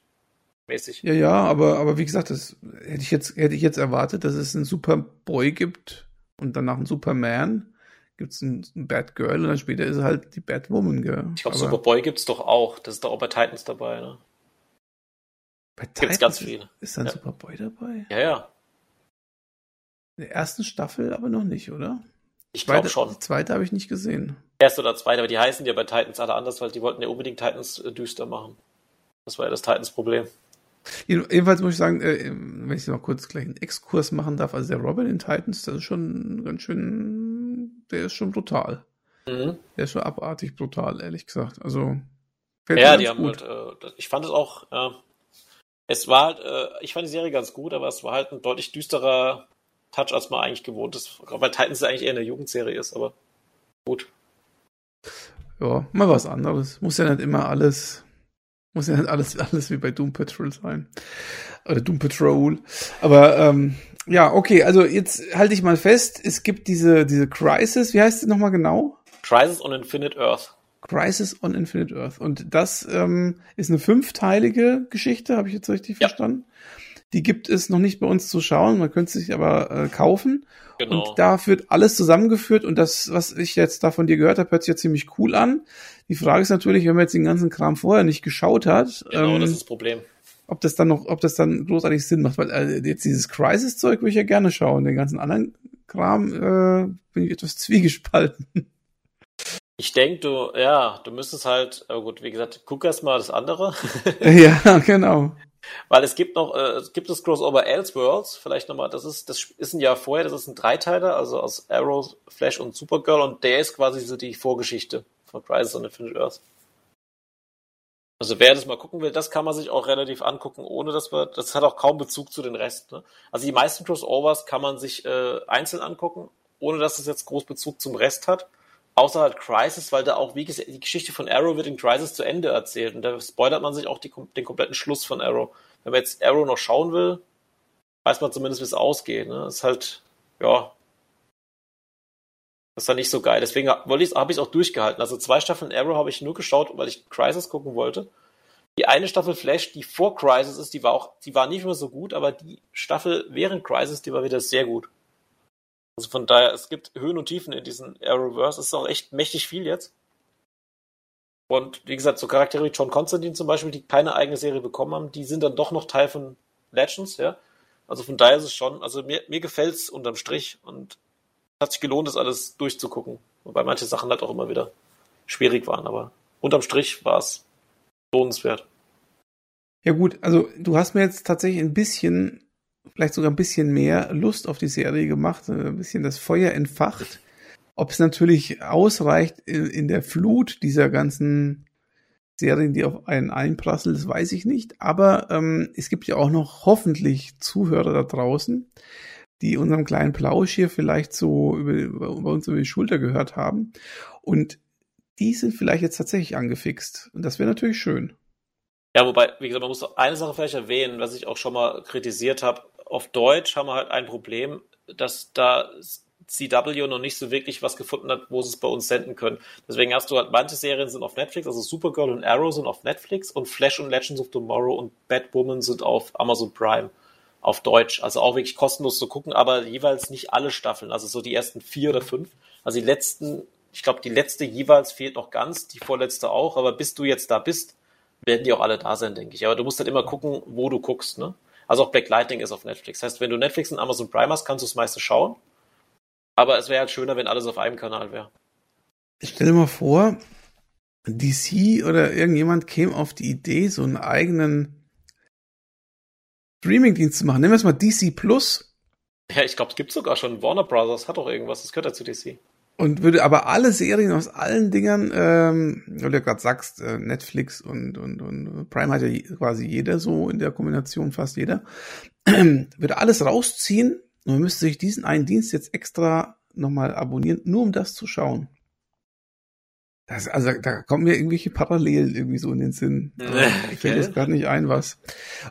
mäßig. Ja, ja, aber, aber wie gesagt, das hätte ich jetzt, hätte ich jetzt erwartet, dass es einen Superboy gibt und danach einen Superman gibt es ein, ein Batgirl und dann später ist halt die Batwoman, gell? Ich glaube, Superboy gibt es doch auch. Das ist doch auch bei Titans dabei, ne? Bei Titans gibt's ganz viele. Ist, dann ja. Superboy dabei? Ja, ja. In der ersten Staffel aber noch nicht, oder? Ich glaube schon. Die zweite habe ich nicht gesehen. Erste oder zweite, aber die heißen ja bei Titans alle anders, weil die wollten ja unbedingt Titans äh, düster machen. Das war ja das Titans-Problem. Jedenfalls muss ich sagen, äh, wenn ich noch kurz gleich einen Exkurs machen darf, also der Robin in Titans, das ist schon ganz schön, der ist schon brutal. Mhm. Der ist schon abartig brutal, ehrlich gesagt. Also ja, die haben gut. halt, äh, ich fand es auch, äh, es war halt, äh, ich fand die Serie ganz gut, aber es war halt ein deutlich düsterer Touch, als man eigentlich gewohnt ist. Weil Titans eigentlich eher eine Jugendserie ist, aber gut. Ja, mal was anderes. Muss ja nicht immer alles, muss ja nicht alles, alles wie bei Doom Patrol sein. Oder Doom Patrol. Aber, ähm, ja, okay, also jetzt halte ich mal fest, es gibt diese, diese Crisis, wie heißt sie nochmal genau? Crisis on Infinite Earth. Crisis on Infinite Earth. Und das ähm, ist eine fünfteilige Geschichte, habe ich jetzt richtig ja. verstanden? Die gibt es noch nicht bei uns zu schauen, man könnte sich aber äh, kaufen. Genau. Und da wird alles zusammengeführt und das, was ich jetzt da von dir gehört habe, hört sich ja ziemlich cool an. Die Frage ist natürlich, wenn man jetzt den ganzen Kram vorher nicht geschaut hat. Genau, ähm, das ist das Problem. Ob das dann noch, ob das dann großartig Sinn macht, weil äh, jetzt dieses Crisis-Zeug würde ich ja gerne schauen. Den ganzen anderen Kram äh, bin ich etwas zwiegespalten. Ich denke, du, ja, du müsstest halt, aber gut, wie gesagt, guck erst mal das andere. ja, genau. Weil es gibt noch, äh, es gibt das Crossover Elseworlds, vielleicht nochmal, das ist, das ist ein Jahr vorher, das ist ein Dreiteiler, also aus Arrow, Flash und Supergirl und der ist quasi so die Vorgeschichte von Crisis on Infinite Earth. Also wer das mal gucken will, das kann man sich auch relativ angucken, ohne dass wir, das hat auch kaum Bezug zu den Rest. Ne? Also die meisten Crossovers kann man sich äh, einzeln angucken, ohne dass es jetzt groß Bezug zum Rest hat. Außer halt Crisis, weil da auch, wie gesagt, die Geschichte von Arrow wird in Crisis zu Ende erzählt. Und da spoilert man sich auch die, den kompletten Schluss von Arrow. Wenn man jetzt Arrow noch schauen will, weiß man zumindest, wie es ausgeht. Ne? Ist halt, ja, das ist dann nicht so geil. Deswegen habe ich es auch durchgehalten. Also zwei Staffeln Arrow habe ich nur geschaut, weil ich Crisis gucken wollte. Die eine Staffel Flash, die vor Crisis ist, die war auch, die war nicht mehr so gut, aber die Staffel während Crisis, die war wieder sehr gut. Also von daher, es gibt Höhen und Tiefen in diesem Arrowverse. Es ist auch echt mächtig viel jetzt. Und wie gesagt, so Charaktere wie John Constantine zum Beispiel, die keine eigene Serie bekommen haben, die sind dann doch noch Teil von Legends, ja. Also von daher ist es schon, also mir, mir gefällt es unterm Strich und hat sich gelohnt, das alles durchzugucken. Wobei manche Sachen halt auch immer wieder schwierig waren, aber unterm Strich war es lohnenswert. Ja gut, also du hast mir jetzt tatsächlich ein bisschen vielleicht sogar ein bisschen mehr Lust auf die Serie gemacht, ein bisschen das Feuer entfacht. Ob es natürlich ausreicht in, in der Flut dieser ganzen Serien, die auf einen einprasseln, das weiß ich nicht. Aber ähm, es gibt ja auch noch hoffentlich Zuhörer da draußen, die unserem kleinen Plausch hier vielleicht so über, über uns über die Schulter gehört haben. Und die sind vielleicht jetzt tatsächlich angefixt. Und das wäre natürlich schön. Ja, wobei, wie gesagt, man muss eine Sache vielleicht erwähnen, was ich auch schon mal kritisiert habe auf Deutsch haben wir halt ein Problem, dass da CW noch nicht so wirklich was gefunden hat, wo sie es bei uns senden können. Deswegen hast du halt, manche Serien sind auf Netflix, also Supergirl und Arrow sind auf Netflix und Flash und Legends of Tomorrow und Batwoman sind auf Amazon Prime auf Deutsch. Also auch wirklich kostenlos zu gucken, aber jeweils nicht alle Staffeln, also so die ersten vier oder fünf. Also die letzten, ich glaube, die letzte jeweils fehlt noch ganz, die vorletzte auch, aber bis du jetzt da bist, werden die auch alle da sein, denke ich. Aber du musst halt immer gucken, wo du guckst, ne? Also auch Black Lightning ist auf Netflix. Das heißt, wenn du Netflix und Amazon Prime hast, kannst du es meistens schauen. Aber es wäre halt schöner, wenn alles auf einem Kanal wäre. Stell dir mal vor, DC oder irgendjemand käme auf die Idee, so einen eigenen Streaming-Dienst zu machen. Nehmen wir es mal DC Plus. Ja, ich glaube, es gibt sogar schon. Warner Brothers hat doch irgendwas. Das gehört ja zu DC. Und würde aber alle Serien aus allen Dingern, ähm, weil du ja gerade sagst, äh, Netflix und, und, und Prime hat ja quasi jeder so in der Kombination, fast jeder, würde alles rausziehen und man müsste sich diesen einen Dienst jetzt extra nochmal abonnieren, nur um das zu schauen. Das, also da kommen mir irgendwelche Parallelen irgendwie so in den Sinn. Okay. Ich fällt jetzt gerade nicht ein, was.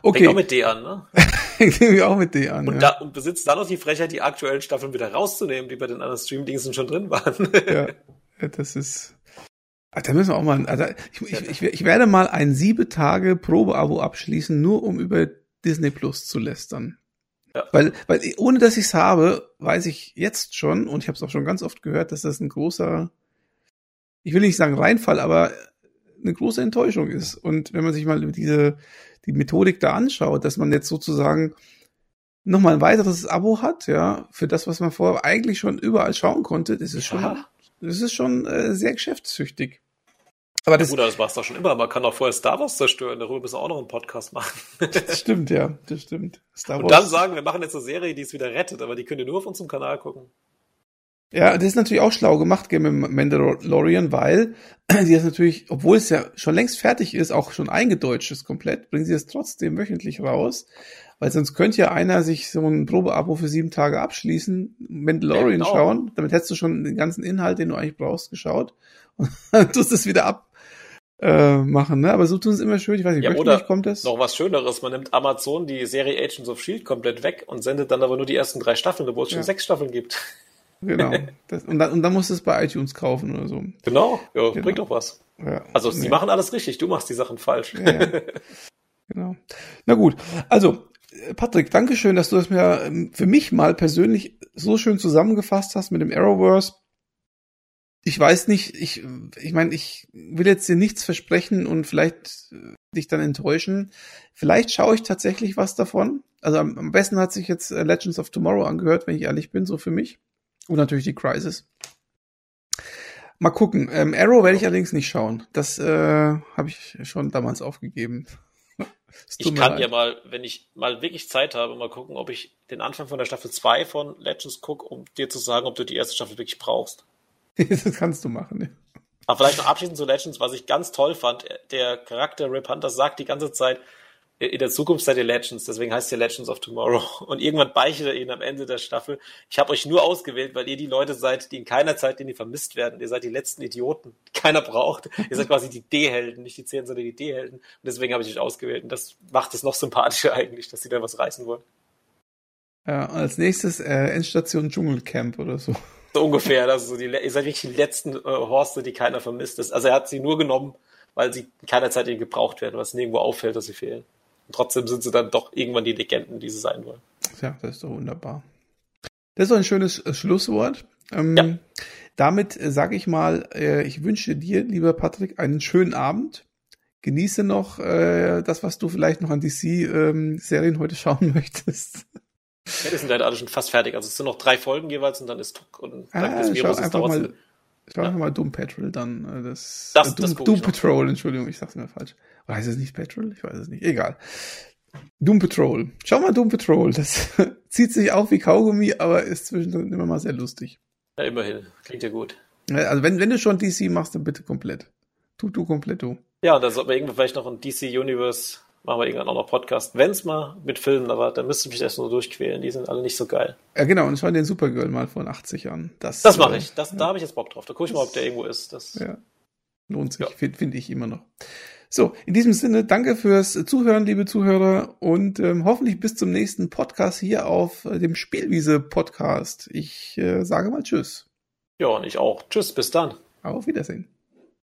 Okay. Fängt auch mit D an, ne? Fängt irgendwie auch mit D an. Und, ja. da, und besitzt dann noch die Frechheit, die aktuellen Staffeln wieder rauszunehmen, die bei den anderen Stream-Diensten schon drin waren. ja, das ist. Ah, da müssen wir auch mal. Also ich, ich, ich, ich werde mal ein sieben Tage Probeabo abschließen, nur um über Disney Plus zu lästern. Ja. Weil, weil ohne dass ich es habe, weiß ich jetzt schon, und ich habe es auch schon ganz oft gehört, dass das ein großer ich will nicht sagen Reinfall, aber eine große Enttäuschung ist. Und wenn man sich mal diese, die Methodik da anschaut, dass man jetzt sozusagen nochmal ein weiteres Abo hat, ja, für das, was man vorher eigentlich schon überall schauen konnte, das ist schon, das ist schon äh, sehr geschäftssüchtig. Aber das, ja, gut, das war es doch schon immer. Man kann auch vorher Star Wars zerstören. Darüber müssen wir auch noch einen Podcast machen. das stimmt, ja. Das stimmt. Star Wars. Und dann sagen, wir machen jetzt eine Serie, die es wieder rettet. Aber die könnt ihr nur auf unserem Kanal gucken. Ja, das ist natürlich auch schlau gemacht, mit Mandalorian, weil sie das natürlich, obwohl es ja schon längst fertig ist, auch schon eingedeutscht ist komplett, bringen sie es trotzdem wöchentlich raus. Weil sonst könnte ja einer sich so ein Probeabo für sieben Tage abschließen, Mandalorian ja, genau. schauen, damit hättest du schon den ganzen Inhalt, den du eigentlich brauchst, geschaut und dann tust es wieder ab äh, machen, ne? Aber so tun es immer schön. Ich weiß nicht, ja, oder kommt das? Noch was Schöneres, man nimmt Amazon die Serie Agents of Shield komplett weg und sendet dann aber nur die ersten drei Staffeln, obwohl es schon ja. sechs Staffeln gibt. Genau. Das, und, dann, und dann musst du es bei iTunes kaufen oder so. Genau, ja, genau. bringt doch was. Ja. Also sie nee. machen alles richtig, du machst die Sachen falsch. Ja, genau. Na gut, also Patrick, danke schön, dass du es mir ähm, für mich mal persönlich so schön zusammengefasst hast mit dem Arrowverse. Ich weiß nicht, ich, ich meine, ich will jetzt dir nichts versprechen und vielleicht äh, dich dann enttäuschen. Vielleicht schaue ich tatsächlich was davon. Also am, am besten hat sich jetzt äh, Legends of Tomorrow angehört, wenn ich ehrlich bin, so für mich. Und natürlich die Crisis. Mal gucken. Ähm, Arrow werde ich allerdings nicht schauen. Das äh, habe ich schon damals aufgegeben. ich kann leid. ja mal, wenn ich mal wirklich Zeit habe, mal gucken, ob ich den Anfang von der Staffel 2 von Legends gucke, um dir zu sagen, ob du die erste Staffel wirklich brauchst. das kannst du machen, ja. Aber vielleicht noch abschließend zu Legends, was ich ganz toll fand. Der Charakter Rip Hunter sagt die ganze Zeit, in der Zukunft seid ihr Legends, deswegen heißt ihr Legends of Tomorrow. Und irgendwann beichtet er ihnen am Ende der Staffel, ich habe euch nur ausgewählt, weil ihr die Leute seid, die in keiner Zeit in die vermisst werden. Ihr seid die letzten Idioten, die keiner braucht. ihr seid quasi die D-Helden, nicht die Zehn, sondern die D-Helden. Und deswegen habe ich euch ausgewählt. Und das macht es noch sympathischer eigentlich, dass sie da was reißen wollen. Ja, als nächstes äh, Endstation Dschungelcamp oder so. So ungefähr, das ist so die, ihr seid wirklich die letzten äh, Horste, die keiner vermisst ist. Also er hat sie nur genommen, weil sie in keiner Zeit gebraucht werden, was nirgendwo auffällt, dass sie fehlen. Und trotzdem sind sie dann doch irgendwann die Legenden, die sie sein wollen. Ja, das ist doch wunderbar. Das ist doch ein schönes äh, Schlusswort. Ähm, ja. Damit äh, sage ich mal, äh, ich wünsche dir, lieber Patrick, einen schönen Abend. Genieße noch äh, das, was du vielleicht noch an DC-Serien ähm, heute schauen möchtest. Ja, die sind leider alle schon fast fertig. Also es sind noch drei Folgen jeweils und dann ist Tuck und ah, dann das Virus einfach mal, Schau ja. mal Doom Patrol dann. Äh, das, das, äh, Doom, das Doom Patrol, Entschuldigung, ich sag's immer falsch. Oder heißt es nicht Patrol? Ich weiß es nicht. Egal. Doom Patrol. Schau mal Doom Patrol. Das zieht sich auf wie Kaugummi, aber ist zwischendrin immer mal sehr lustig. Ja, immerhin. Klingt ja gut. Also wenn, wenn du schon DC machst, dann bitte komplett. Tu du komplett du. Ja, und da sollten wir irgendwann vielleicht noch ein DC Universe machen wir irgendwann auch noch Podcast. Wenn es mal mit Filmen da war, dann müsste ich mich erst nur durchquälen. Die sind alle nicht so geil. Ja, genau. Und schau den Supergirl mal von 80 an. Das, das mache äh, ich. Das, ja. Da habe ich jetzt Bock drauf. Da gucke ich mal, ob der irgendwo ist. Das ja. Lohnt sich, ja. finde find ich immer noch. So, in diesem Sinne, danke fürs Zuhören, liebe Zuhörer, und ähm, hoffentlich bis zum nächsten Podcast hier auf äh, dem Spielwiese-Podcast. Ich äh, sage mal Tschüss. Ja, und ich auch. Tschüss, bis dann. Auf Wiedersehen.